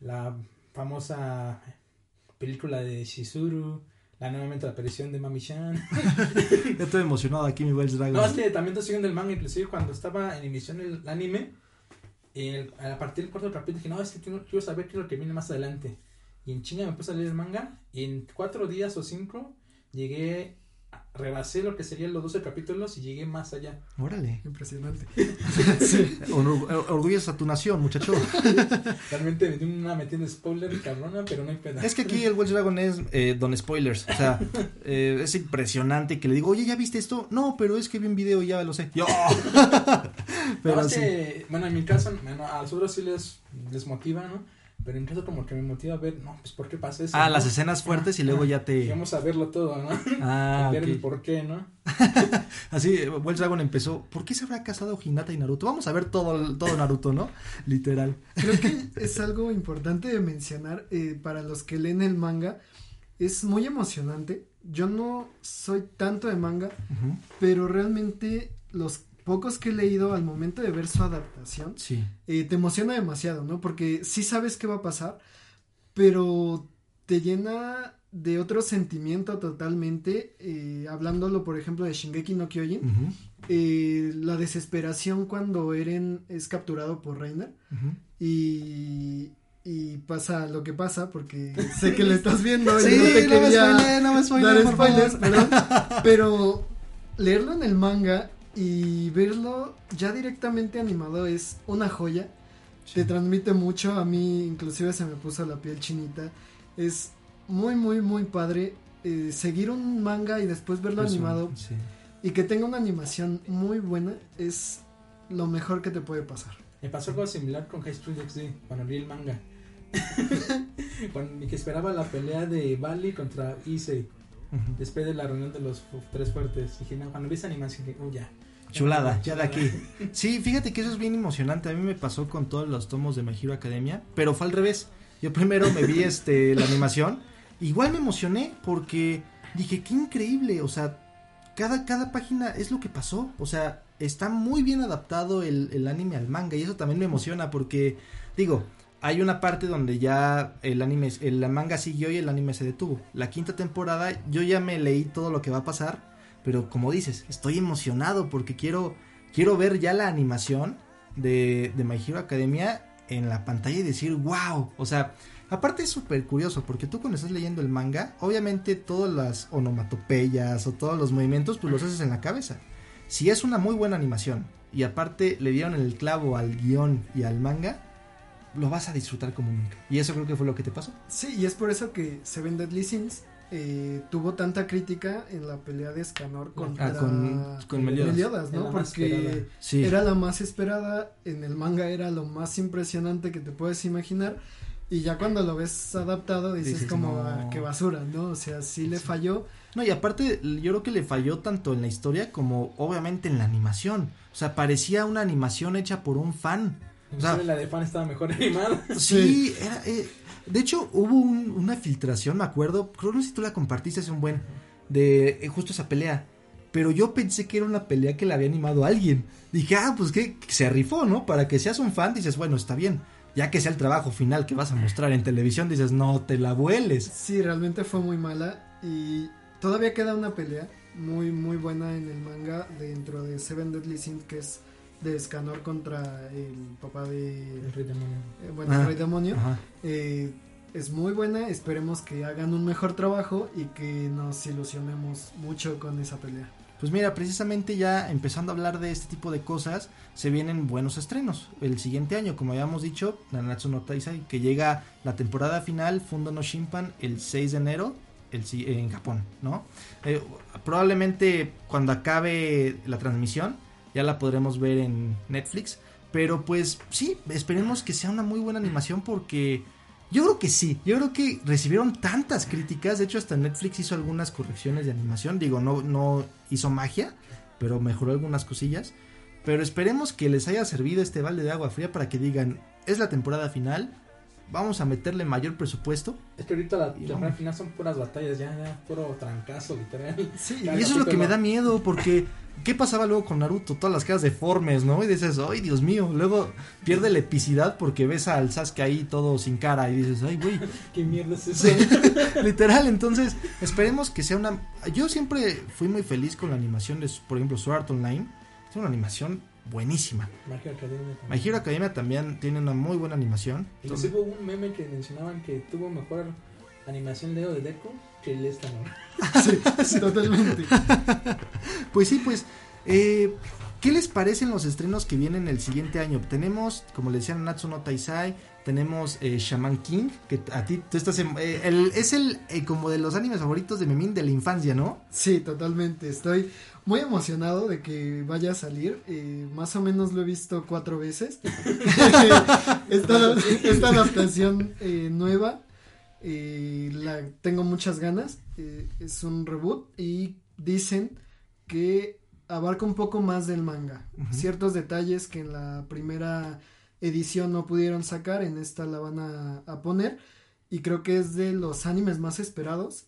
la famosa película de Shizuru, la nuevamente la aparición de Mami-chan. Ya estoy emocionado aquí, mi Wells Dragon. No, es que también estoy siguiendo el manga, inclusive cuando estaba en emisión el anime, el- a partir del cuarto capítulo dije, no, es que quiero, quiero saber qué es lo que viene más adelante. Y en chinga me puse a leer el manga, y en cuatro días o cinco llegué, rebasé lo que serían los 12 capítulos y llegué más allá. Órale. Impresionante. Orgullos a tu nación, muchacho. Realmente me una metida de spoiler cabrona, pero no hay pena. Es que aquí el Welsh Dragon es eh, don spoilers. O sea, eh, es impresionante que le digo, oye, ¿ya viste esto? No, pero es que vi un video y ya lo sé. Yo. No, pero es sí. que, bueno, en mi caso, bueno, a los otros sí les, les motiva, ¿no? Pero en caso como que me motiva a ver, no, pues ¿por qué pasa eso? Ah, no? las escenas fuertes y luego ya te... vamos a verlo todo, ¿no? Ah, ver el por qué, ¿no? Así, Wells Dragon empezó, ¿por qué se habrá casado Hinata y Naruto? Vamos a ver todo, todo Naruto, ¿no? Literal. Creo que es algo importante de mencionar eh, para los que leen el manga. Es muy emocionante. Yo no soy tanto de manga, pero realmente los pocos que he leído al momento de ver su adaptación, Sí. eh, te emociona demasiado, ¿no? Porque sí sabes qué va a pasar, pero te llena de otro sentimiento totalmente, eh, hablándolo por ejemplo de Shingeki no Kyojin, eh, la desesperación cuando Eren es capturado por Reiner y, y pasa lo que pasa porque sé que lo estás viendo y Sí, no te no me spoileen, no me dar por spoilers, pero leerlo en el manga y verlo ya directamente animado es una joya. Te transmite mucho, a mí inclusive se me puso la piel chinita. Es muy, muy, muy padre eh, seguir un manga y después verlo Eso, animado sí. y que tenga una animación muy buena es lo mejor que te puede pasar. Me pasó algo similar con High School DxD cuando vi el manga. cuando, que esperaba la pelea de Bali contra Issei Después de la reunión de los tres fuertes. Dije, no, cuando vi esa animación, dije, oh, ya. Chulada, ya de aquí. Sí, fíjate que eso es bien emocionante. A mí me pasó con todos los tomos de My Hero Academia, pero fue al revés. Yo primero me vi este la animación, igual me emocioné porque dije, qué increíble, o sea, cada, cada página es lo que pasó, o sea, está muy bien adaptado el, el anime al manga y eso también me emociona porque, digo, hay una parte donde ya el anime, el manga siguió y el anime se detuvo. La quinta temporada yo ya me leí todo lo que va a pasar, pero como dices, estoy emocionado porque quiero, quiero ver ya la animación de, de My Hero Academia en la pantalla y decir, wow, o sea, aparte es súper curioso porque tú cuando estás leyendo el manga, obviamente todas las onomatopeyas o todos los movimientos, pues los haces en la cabeza. Si es una muy buena animación y aparte le dieron el clavo al guion y al manga, lo vas a disfrutar como nunca. Y eso creo que fue lo que te pasó. Sí, y es por eso que Seven Deadly Sins eh, tuvo tanta crítica en la pelea de Escanor contra Ah, con- con Meliodas. ¿no? Porque. Sí. era la más esperada, en el manga era lo más impresionante que te puedes imaginar. Y ya cuando lo ves adaptado dices, Dices, como, no. "Ah, qué basura, ¿no? O sea, sí le falló. No, y aparte, yo creo que le falló tanto en la historia como obviamente en la animación. O sea, parecía una animación hecha por un fan. O sea, la de fan estaba mejor animada. sí, era, eh, de hecho, hubo un- una filtración, me acuerdo, creo no sé si tú la compartiste hace un buen, de eh, justo esa pelea. Pero yo pensé que era una pelea que la había animado alguien. Dije, ah, pues que que se rifó, ¿no? Para que seas un fan, dices, bueno, está bien. Ya que sea el trabajo final que vas a mostrar en televisión, dices, no te la vueles. Sí, realmente fue muy mala. Y todavía queda una pelea muy, muy buena en el manga dentro de Seven Deadly Sins, que es de Escanor contra el papá de. El rey demonio. eh, bueno, Ah, el Rey Demonio. Eh, es muy buena, esperemos que hagan un mejor trabajo y que nos ilusionemos mucho con esa pelea. Pues mira, precisamente ya empezando a hablar de este tipo de cosas, se vienen buenos estrenos. El siguiente año, como habíamos dicho, Nanatsu no Taizai, que llega la temporada final, Fundo no Shimpan, el 6 de enero el, si- en Japón, ¿no? Eh, probablemente cuando acabe la transmisión, ya la podremos ver en Netflix. Pero pues sí, esperemos que sea una muy buena animación porque yo creo que sí, yo creo que recibieron tantas críticas, de hecho hasta Netflix hizo algunas correcciones de animación, digo, no, no hizo magia, pero mejoró algunas cosillas, pero esperemos que les haya servido este balde de agua fría para que digan, es la temporada final, vamos a meterle mayor presupuesto, Es que ahorita la Y final son puras batallas, ya, ya, puro trancazo, literal. Sí, y eso es lo que me da miedo, porque ¿qué pasaba luego con Naruto? Todas las caras deformes, ¿no? Y dices, ay Dios mío, luego pierde la epicidad porque ves al Sasuke ahí todo sin cara y dices, ay güey, ¿Qué mierda es eso? Literal, entonces esperemos que sea una... Yo siempre fui muy feliz con la animación de, por ejemplo, Sword Art Online. Es una animación buenísima. Magia Academia My también. Hero Academia también tiene una muy buena animación. Inclusive hubo un meme que mencionaban que tuvo mejor animación Leo de Deku que el Escanor. Sí, totalmente. Pues sí, pues... Eh, ¿Qué les parecen los estrenos que vienen el siguiente año? Tenemos, como le decían, Natsu no Taisai, tenemos eh, Shaman King, que a ti tú estás en- eh, el- es el eh, como de los animes favoritos de Memín de la infancia, ¿no? Sí, totalmente. Estoy muy emocionado de que vaya a salir. eh, más o menos lo he visto cuatro veces. esta, esta adaptación nueva, la tengo muchas ganas. es un reboot y dicen que abarca un poco más del manga. Ciertos detalles que en la primera edición no pudieron sacar, en esta la van a, a poner. Y creo que es de los animes más esperados.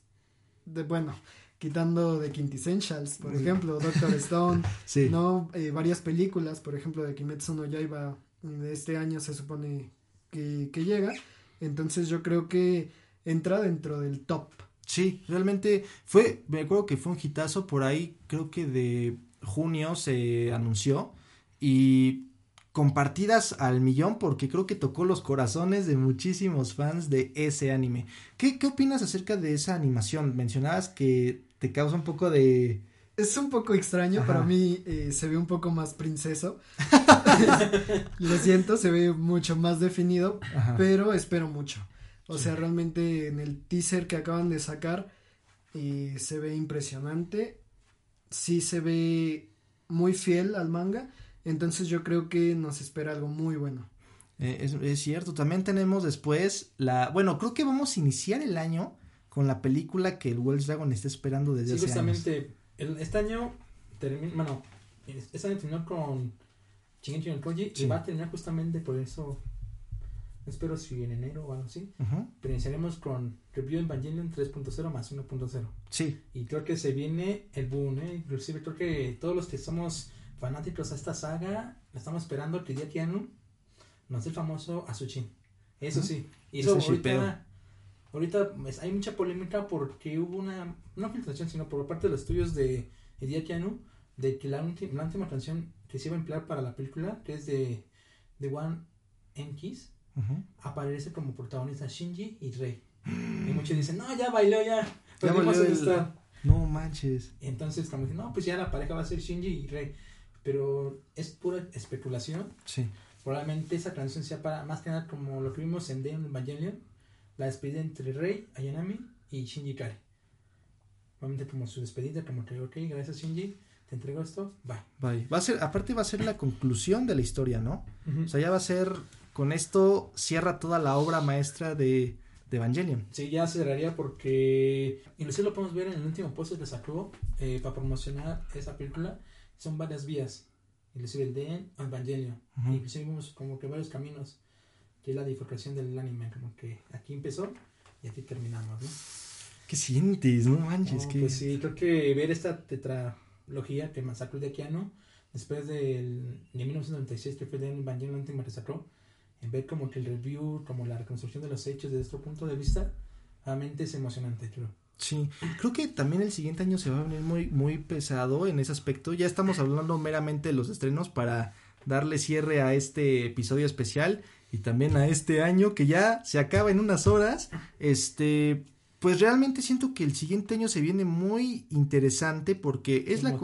De, bueno, quitando de Quintessentials, por ejemplo, Doctor Stone, Sí. no Eh, varias películas, por ejemplo, de Kimetsu no Yaiba de este año se supone que, que llega. Entonces yo creo que entra dentro del top. Sí, realmente fue, me acuerdo que fue un hitazo por ahí, creo que de junio se anunció y compartidas al millón porque creo que tocó los corazones de muchísimos fans de ese anime. ¿Qué, qué opinas acerca de esa animación? Mencionabas que te causa un poco de... Es un poco extraño, Ajá. para mí eh, se ve un poco más princeso. Lo siento, se ve mucho más definido, Ajá. pero espero mucho. O sea, realmente en el teaser que acaban de sacar eh, se ve impresionante. Sí se ve muy fiel al manga. Entonces yo creo que nos espera algo muy bueno. Eh, es, es cierto, también tenemos después la... Bueno, creo que vamos a iniciar el año con la película que el Wells Dragon está esperando desde Sí, hace años. justamente, el- este año termina, bueno, es- este año terminó con Shingeki no Koji Sí. y va a terminar justamente por eso, espero si en enero o algo así, pero iniciaremos con Review Evangelion 3.0 más 1.0 Sí, y creo que se viene el boom, ¿eh? inclusive creo que todos los que somos fanáticos a esta saga, la estamos esperando que Hideaki Anno nos dé el famoso Azuchin, eso sí, y Ese ahorita... Ahorita pues, hay mucha polémica porque hubo una, no filtración, sino por parte de los estudios de Hideaki Anno, de que la, ulti- la última canción que se iba a emplear para la película, que es de The One and Kiss, aparece como protagonista Shinji y Rei. Y muchos dicen, no, ya bailó, ya. Ya Perdimos bailó el el- star". no manches. Entonces estamos diciendo, no, pues ya la pareja va a ser Shinji y Rei. Pero es pura especulación. Sí. Probablemente esa canción sea para más que nada como lo que vimos en Demon Evangelion, la despedida entre Rei, Ayanami y Shinji Kari. Probablemente como su despedida, como que, ok, gracias Shinji, te entrego esto, bye. Bye. Va a ser, aparte va a ser la conclusión de la historia, ¿no? O sea, ya va a ser, con esto cierra toda la obra maestra de, de Evangelion. Sí, ya cerraría porque inclusive lo podemos ver en el último post que sacó eh, para promocionar esa película. Son varias vías, inclusive el de Evangelion. Ujú. Inclusive vimos como que varios caminos, que es la bifurcación del anime, como que aquí empezó y aquí terminamos, ¿no? ¿Qué sientes? No manches, No, que... Pues sí, creo que ver esta tetralogía que sacó de Keanu, después del, de 1996 que fue la última que sacó, en ver como que el review, como la reconstrucción de los hechos desde otro punto de vista, realmente es emocionante, creo. Sí, creo que también el siguiente año se va a venir muy, muy pesado en ese aspecto. Ya estamos hablando meramente de los estrenos para darle cierre a este episodio especial y también a este año que ya se acaba en unas horas. Este, pues realmente siento que el siguiente año se viene muy interesante porque es la...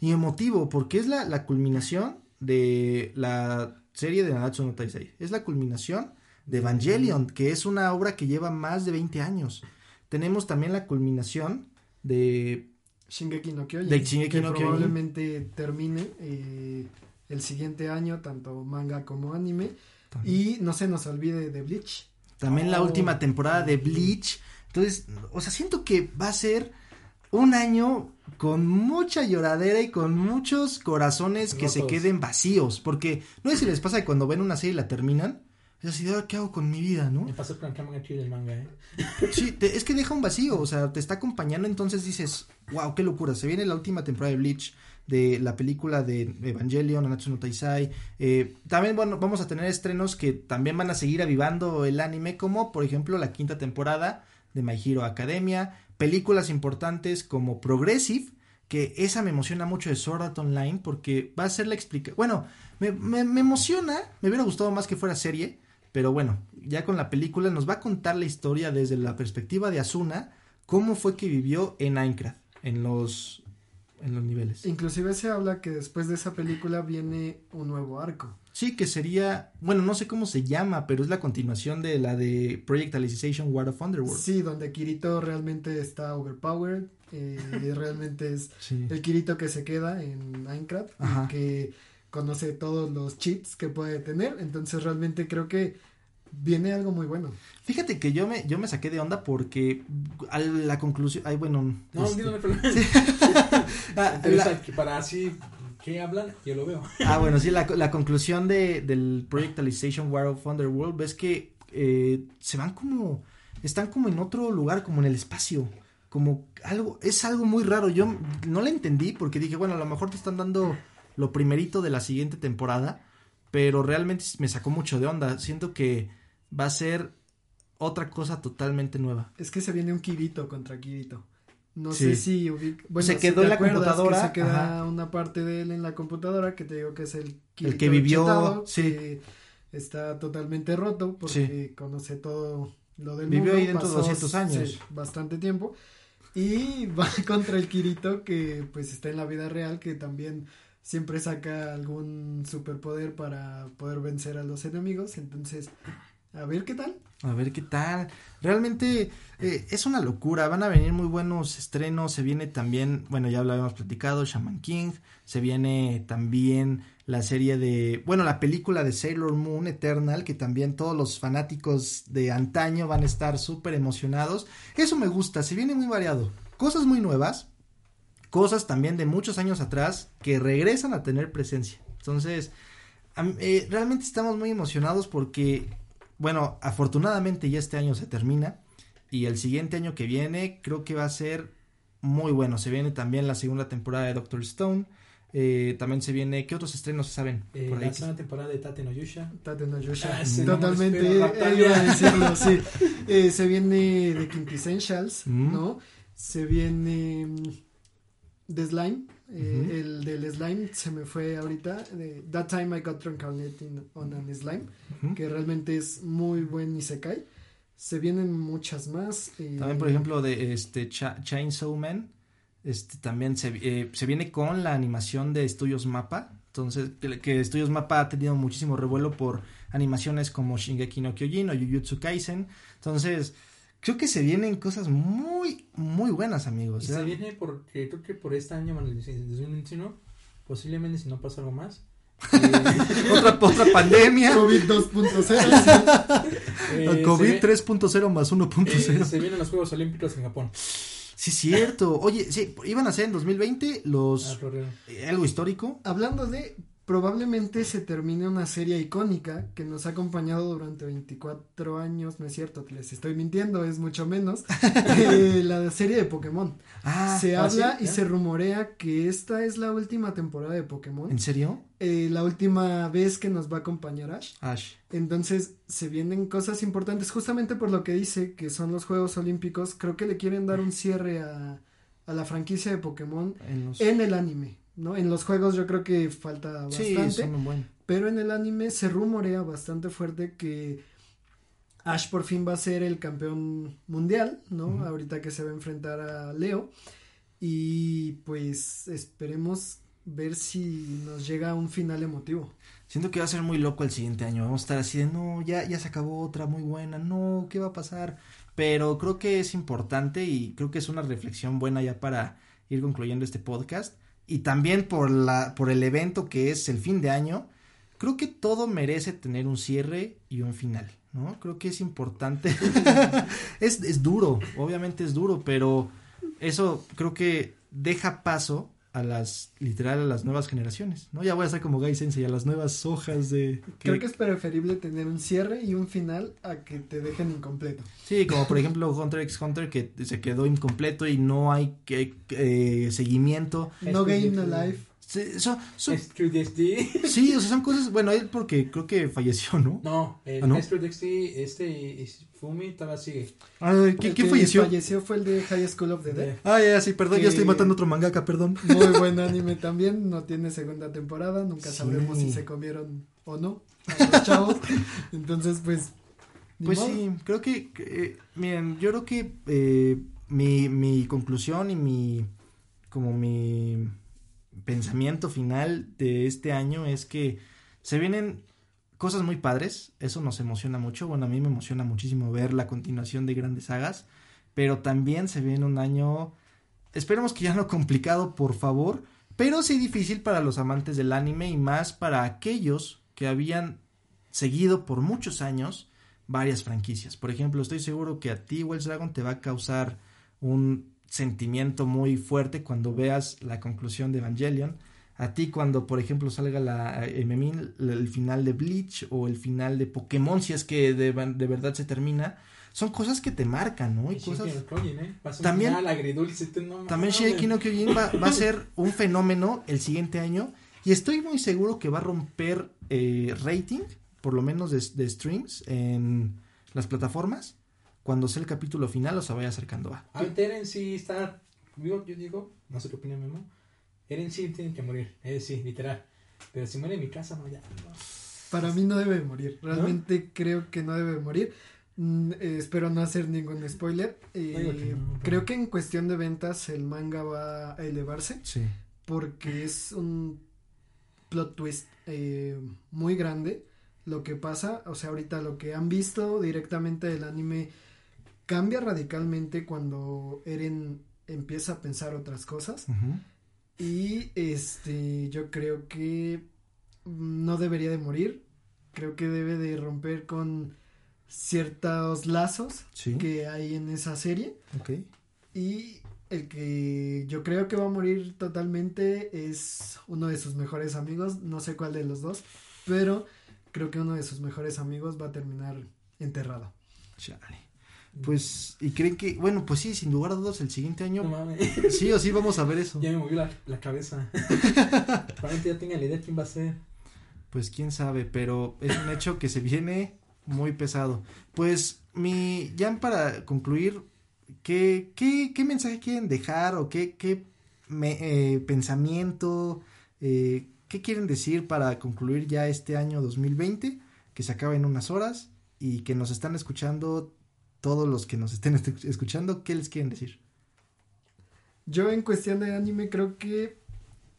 y emotivo, porque es la, la culminación de la serie de Nanatsu no Taisei. Es la culminación de Evangelion, que es una obra que lleva más de 20 años. Tenemos también la culminación de... Shingeki no Kyojin. De Shingeki que no Kyojin. probablemente termine eh, el siguiente año, tanto manga como anime. Y no se nos olvide de Bleach. También la Oh. última temporada de Bleach. Entonces, o sea, siento que va a ser un año con mucha lloradera y con muchos corazones que se queden vacíos. Porque no sé si les pasa que cuando ven una serie y la terminan, es así, "Ah, ¿qué hago con mi vida, no? Me pasó con el Kamen Kill del manga, ¿eh? Sí, te- es que deja un vacío, o sea, te está acompañando, entonces dices, wow, qué locura, se viene la última temporada de Bleach, de la película de Evangelion, Nanatsu no Taisai, eh, también, bueno, vamos a tener estrenos que también van a seguir avivando el anime, como por ejemplo la quinta temporada de My Hero Academia, películas importantes como Progressive, que esa me emociona mucho de Sword Art Online, porque va a ser la explicación, bueno, me, me, me emociona, me hubiera gustado más que fuera serie, pero bueno, ya con la película nos va a contar la historia desde la perspectiva de Asuna, cómo fue que vivió en Minecraft, en los en los niveles. Inclusive se habla que después de esa película viene un nuevo arco. Sí, que sería, bueno, no sé cómo se llama, pero es la continuación de la de Project Alicization War of Underworld. Sí, donde Kirito realmente está overpowered. eh, y realmente es Sí. el Kirito que se queda en Minecraft Ajá. y que conoce todos los cheats que puede tener. Entonces realmente creo que viene algo muy bueno. Fíjate que yo me, yo me saqué de onda porque a la conclusión, ay, bueno, No, este, no, no, pero- ah, Interesa la- que para así que hablan, yo lo veo. Ah, bueno, sí, la, la conclusión de, del Project Alicization War of Underworld ves que eh, se van como, están como en otro lugar, como en el espacio, como algo, es algo muy raro, yo no la entendí porque dije, bueno, a lo mejor te están dando lo primerito de la siguiente temporada, pero realmente me sacó mucho de onda, siento que va a ser otra cosa totalmente nueva. Es que se viene un Kirito contra Kirito. No Sí. sé si ubic- bueno, Se quedó en la que computadora, se queda ajá. una parte de él en la computadora que te digo que es el Kirito que vivió, chetado, sí. que está totalmente roto porque conoce todo lo del Vivió mundo, ahí dentro de pasó, 200 años. sí, bastante tiempo y va contra el Kirito que pues está en la vida real que también siempre saca algún superpoder para poder vencer a los enemigos entonces a ver qué tal A ver qué tal. Realmente eh, es una locura. Van a venir muy buenos estrenos. Se viene también, bueno, ya lo habíamos platicado, Shaman King. Se viene también la serie de, bueno, la película de Sailor Moon Eternal, que también todos los fanáticos de antaño van a estar súper emocionados. Eso me gusta, se viene muy variado. Cosas muy nuevas, cosas también de muchos años atrás que regresan a tener presencia. Entonces, eh, realmente estamos muy emocionados porque, bueno, afortunadamente ya este año se termina y el siguiente año que viene creo que va a ser muy bueno. Se viene también la segunda temporada de Doctor Stone. eh, también se viene, ¿qué otros estrenos se saben? Eh, por ahí? la segunda temporada de Tate no Yusha. Tate no Yusha. Ah, Totalmente, espera, eh, Natalia. iba a decirlo, sí. Eh, se viene The Quintessentials, Mm. ¿no? Se viene The Slime, eh, el del Slime se me fue ahorita, de That Time I Got Reincarnated on an Slime, que realmente es muy buen Isekai. Se vienen muchas más. eh, También, por ejemplo, de este Cha- Chainsaw Man, este también se, eh, se viene con la animación de Estudios Mapa. Entonces, que, que Estudios Mapa ha tenido muchísimo revuelo por animaciones como Shingeki no Kyojin o Jujutsu Kaisen. Entonces, creo que se vienen cosas muy, muy buenas, amigos. Y ¿eh? se viene porque creo que por este año, bueno, el 2021, posiblemente si no pasa algo más. eh, otra, otra pandemia. COVID 2.0. eh, COVID se ve- 3.0 más 1.0. eh, se vienen los Juegos Olímpicos en Japón. Sí, es cierto. Oye, sí, iban a ser en 2020 Ah, los... Florero. eh, algo histórico. Hablando de, probablemente se termine una serie icónica que nos ha acompañado durante 24 años, no es cierto, les estoy mintiendo, es mucho menos, eh, la serie de Pokémon. Ah, se ah, habla sí, y se rumorea que esta es la última temporada de Pokémon, ¿en serio? eh, la última vez que nos va a acompañar Ash. Ash. Entonces se vienen cosas importantes, justamente por lo que dice que son los Juegos Olímpicos, creo que le quieren dar un cierre a, a la franquicia de Pokémon En los... en el anime, ¿no? En los juegos yo creo que falta Sí, bastante, son un buen. pero en el anime se rumorea bastante fuerte que Ash por fin va a ser el campeón mundial, ¿no? Ahorita que se va a enfrentar a Leo y pues esperemos ver si nos llega un final emotivo. Siento que va a ser muy loco el siguiente año. Vamos a estar así de, no, ya, ya se acabó otra muy buena, no, ¿qué va a pasar? Pero creo que es importante y creo que es una reflexión buena ya para ir concluyendo este podcast. Y también por, la, por el evento que es el fin de año, creo que todo merece tener un cierre y un final, ¿no? Creo que es importante. es, es duro, obviamente es duro, pero eso creo que deja paso a las, literal, a las nuevas generaciones, ¿no? Ya voy a ser como Gai Sensei, a las nuevas hojas de... Creo que es preferible tener un cierre y un final a que te dejen incompleto. Sí, como por ejemplo Hunter x Hunter que se quedó incompleto y no hay que, eh, seguimiento. No game, life. Sí, son- son- DxD. sí, o sea, son cosas, bueno, él porque creo que falleció, ¿no? No, el ¿Ah, no? es True DxD, este es Fumi todavía sigue. El ¿quién, falleció? Falleció fue el de High School of the Dead. Ah, ya, sí, perdón, ya estoy matando otro mangaka, perdón. Muy buen anime también, no tiene segunda temporada, nunca Sí. sabremos si se comieron o no a los chavos. Entonces, pues. Pues modo. sí, creo que, que, eh, miren, yo creo que eh, mi, mi conclusión y mi como mi pensamiento final de este año es que se vienen cosas muy padres, eso nos emociona mucho, bueno, a mí me emociona muchísimo ver la continuación de grandes sagas, pero también se viene un año, esperemos que ya no complicado, por favor, pero sí difícil para los amantes del anime y más para aquellos que habían seguido por muchos años varias franquicias. Por ejemplo, estoy seguro que a ti, Wells Dragon, te va a causar un sentimiento muy fuerte cuando veas la conclusión de Evangelion. A ti cuando, por ejemplo, salga la, eh, el final de Bleach o el final de Pokémon, si es que de, de verdad se termina, son cosas que te marcan, ¿no? Y Y cosas... Kyojin, ¿eh? También- final agridulce, tú no También. Shingeki no Kyojin va, va a ser un fenómeno el siguiente año y estoy muy seguro que va a romper eh, rating, por lo menos de, de streams en las plataformas, cuando sea el capítulo final o se vaya acercando a. A ver, Eren sí está. Yo, yo digo, no sé qué opina Memo. Eren sí tiene que morir, es sí, literal. Pero si muere en mi casa, no, ya. No. Para mí no debe morir. Realmente creo que no debe morir. Mm, eh, espero no hacer ningún spoiler. Eh, que no, creo que en cuestión de ventas el manga va a elevarse Sí. porque es un plot twist eh, muy grande lo que pasa. O sea, ahorita lo que han visto directamente del anime cambia radicalmente cuando Eren empieza a pensar otras cosas. Y este, yo creo que no debería de morir. Creo que debe de romper con ciertos lazos Sí. que hay en esa serie. Y el que yo creo que va a morir totalmente es uno de sus mejores amigos. No sé cuál de los dos. Pero creo que uno de sus mejores amigos va a terminar enterrado. Chale. Pues, y creen que, bueno, pues sí, sin lugar a dudas, el siguiente No año, mames. sí o sí vamos a ver eso. Ya me movió la, la cabeza. Probablemente ya tenga la idea de quién va a ser. Pues quién sabe, pero es un hecho que se viene muy pesado. Pues mi, ya para concluir, ¿qué, qué, qué mensaje quieren dejar o qué, qué me- eh, pensamiento, eh, qué quieren decir para concluir ya este año 2020, que se acaba en unas horas y que nos están escuchando, todos los que nos estén est- escuchando, ¿qué les quieren decir? Yo en cuestión de anime creo que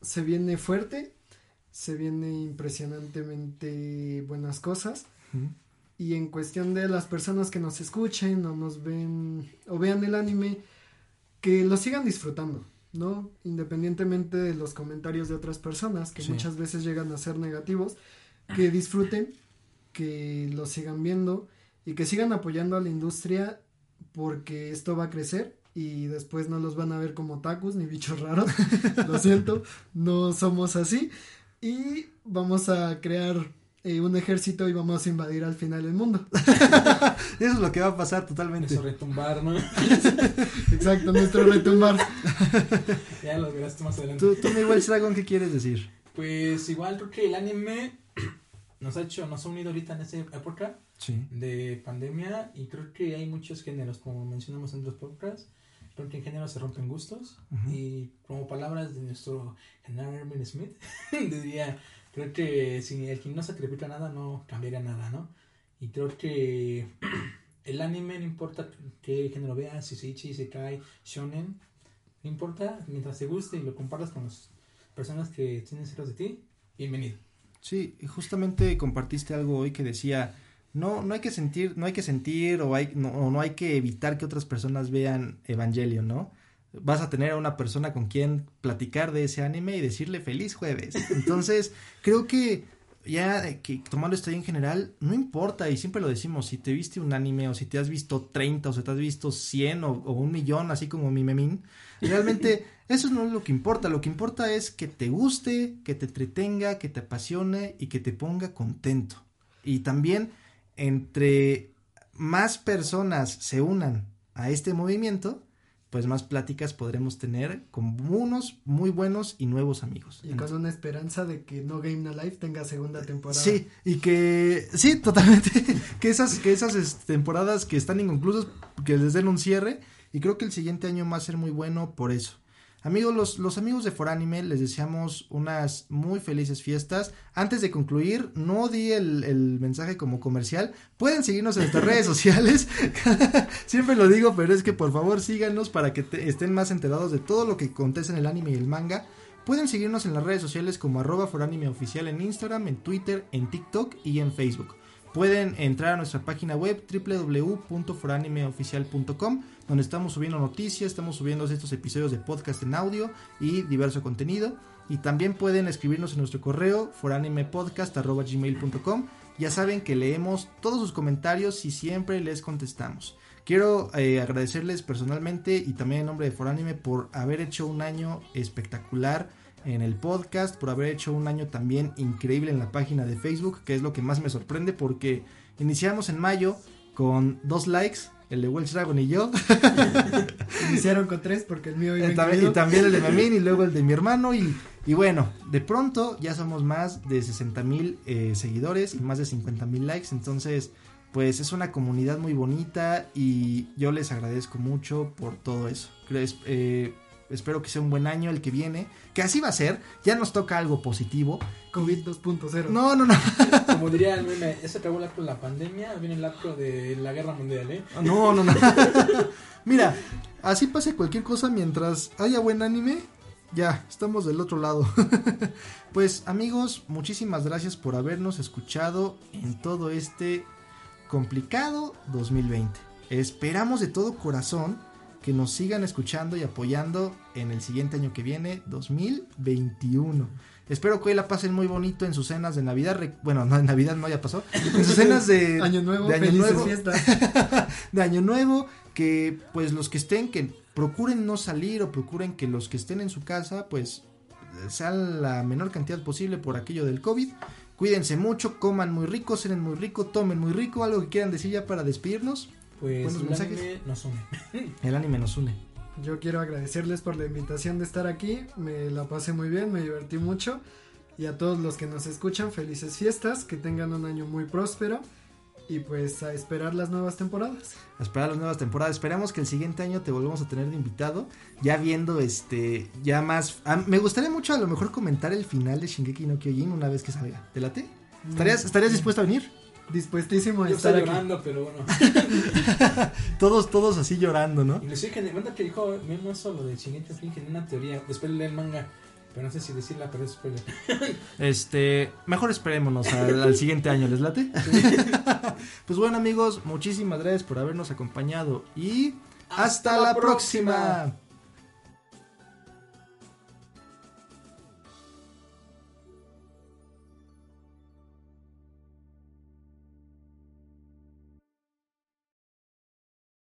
se viene fuerte, se viene impresionantemente buenas cosas y en cuestión de las personas que nos escuchen o nos ven o vean el anime, que lo sigan disfrutando, ¿no? Independientemente de los comentarios de otras personas que Sí. muchas veces llegan a ser negativos, que disfruten, que lo sigan viendo y que sigan apoyando a la industria porque esto va a crecer y después no los van a ver como tacos ni bichos raros. Lo siento, no somos así. Y vamos a crear eh, un ejército y vamos a invadir al final el mundo. Eso es lo que va a pasar totalmente. Eso retumbar, ¿no? Exacto, nuestro retumbar. ya lo verás tú más adelante. Tú, tú mi Welsh Dragon, ¿qué quieres decir? Pues igual creo que el anime nos ha hecho, nos ha unido ahorita en esta época Sí. de pandemia y creo que hay muchos géneros, como mencionamos en otros podcasts. Creo que en género se rompen gustos y como palabras de nuestro general Herman Smith, diría, creo que si el que no sacrifica nada no cambiaría nada, ¿no? Y creo que el anime no importa qué género veas, si Ichi, si Kai, Shonen, no importa, mientras te guste y lo compartas con las personas que tienen cerca de ti, bienvenido. Sí, justamente compartiste algo hoy que decía, no, no hay que sentir, no hay que sentir o, hay, no, o no hay que evitar que otras personas vean Evangelion, ¿no? Vas a tener a una persona con quien platicar de ese anime y decirle feliz jueves. Entonces, creo que ya que tomando esto en general, no importa, y siempre lo decimos, si te viste un anime o si te has visto 30 o si te has visto 100 o, o un millón, así como mi memín, realmente eso no es lo que importa, lo que importa es que te guste, que te entretenga, que te apasione y que te ponga contento. Y también entre más personas se unan a este movimiento, pues más pláticas podremos tener con unos muy buenos y nuevos amigos. Y con una esperanza de que No Game No Life tenga segunda temporada. Sí, y que sí, totalmente, que esas que esas este, temporadas que están inconclusas que les den un cierre y creo que el siguiente año va a ser muy bueno por eso. Amigos, los, los amigos de Foránime les deseamos unas muy felices fiestas. Antes de concluir, no di el, el mensaje como comercial. Pueden seguirnos en nuestras redes sociales. Siempre lo digo, pero es que por favor síganos para que te- estén más enterados de todo lo que acontece en el anime y el manga. Pueden seguirnos en las redes sociales como arroba Foránime Oficial en Instagram, en Twitter, en TikTok y en Facebook. Pueden entrar a nuestra página web www.foranimeoficial.com donde estamos subiendo noticias, estamos subiendo estos episodios de podcast en audio y diverso contenido. Y también pueden escribirnos en nuestro correo foranimepodcast.gmail.com. Ya saben que leemos todos sus comentarios y siempre les contestamos. Quiero eh, agradecerles personalmente y también en nombre de Foranime por haber hecho un año espectacular en el podcast, por haber hecho un año también increíble en la página de Facebook, que es lo que más me sorprende porque iniciamos en mayo con dos likes, el de Welsh Dragon y yo, Iniciaron con tres porque el mío iba y también, incluido. y también el de Memín y luego el de mi hermano y, y bueno, de pronto ya somos más de 60 mil eh, seguidores y más de 50 mil likes, entonces pues es una comunidad muy bonita y yo les agradezco mucho por todo eso. Eh, espero que sea un buen año el que viene, que así va a ser, ya nos toca algo positivo. COVID 2.0. No, no, no, Como diría el meme, ya se acabó el acto de la pandemia, viene el acto de la guerra mundial, ¿eh? no, no, no. Mira, así pase cualquier cosa mientras haya buen anime, ya, estamos del otro lado. pues amigos, muchísimas gracias por habernos escuchado en todo este complicado 2020. Esperamos de todo corazón que nos sigan escuchando y apoyando en el siguiente año que viene, 2021. Espero que hoy la pasen muy bonito en sus cenas de Navidad. Bueno, no, en Navidad no ya pasó. En sus cenas de Año nuevo, de Año Nuevo. de año nuevo que pues los que estén que procuren no salir o procuren que los que estén en su casa pues sean la menor cantidad posible por aquello del COVID cuídense mucho coman muy rico cenen muy rico tomen muy rico algo que quieran decir ya para despedirnos Pues Buenos el mensajes. anime nos une. el anime nos une Yo quiero agradecerles por la invitación de estar aquí. Me la pasé muy bien, me divertí mucho. Y a todos los que nos escuchan, felices fiestas, que tengan un año muy próspero. Y pues a esperar las nuevas temporadas. a esperar las nuevas temporadas esperamos que el siguiente año te volvamos a tener de invitado ya viendo este ya más ah, me gustaría mucho a lo mejor comentar el final de Shingeki no Kyojin una vez que salga ¿te late? ¿estarías, ¿estarías dispuesto a venir? Dispuestísimo a Yo estar aquí. llorando, pero bueno. todos todos así llorando ¿no? Inclusive que cuenta que dijo Memo eso lo de Shingeki no en una teoría. Después leí el manga, pero no sé si decirla, pero es spoiler. Este, mejor esperémonos al, al siguiente año, ¿les late? pues bueno amigos, muchísimas gracias por habernos acompañado y hasta, Hasta la la próxima. próxima.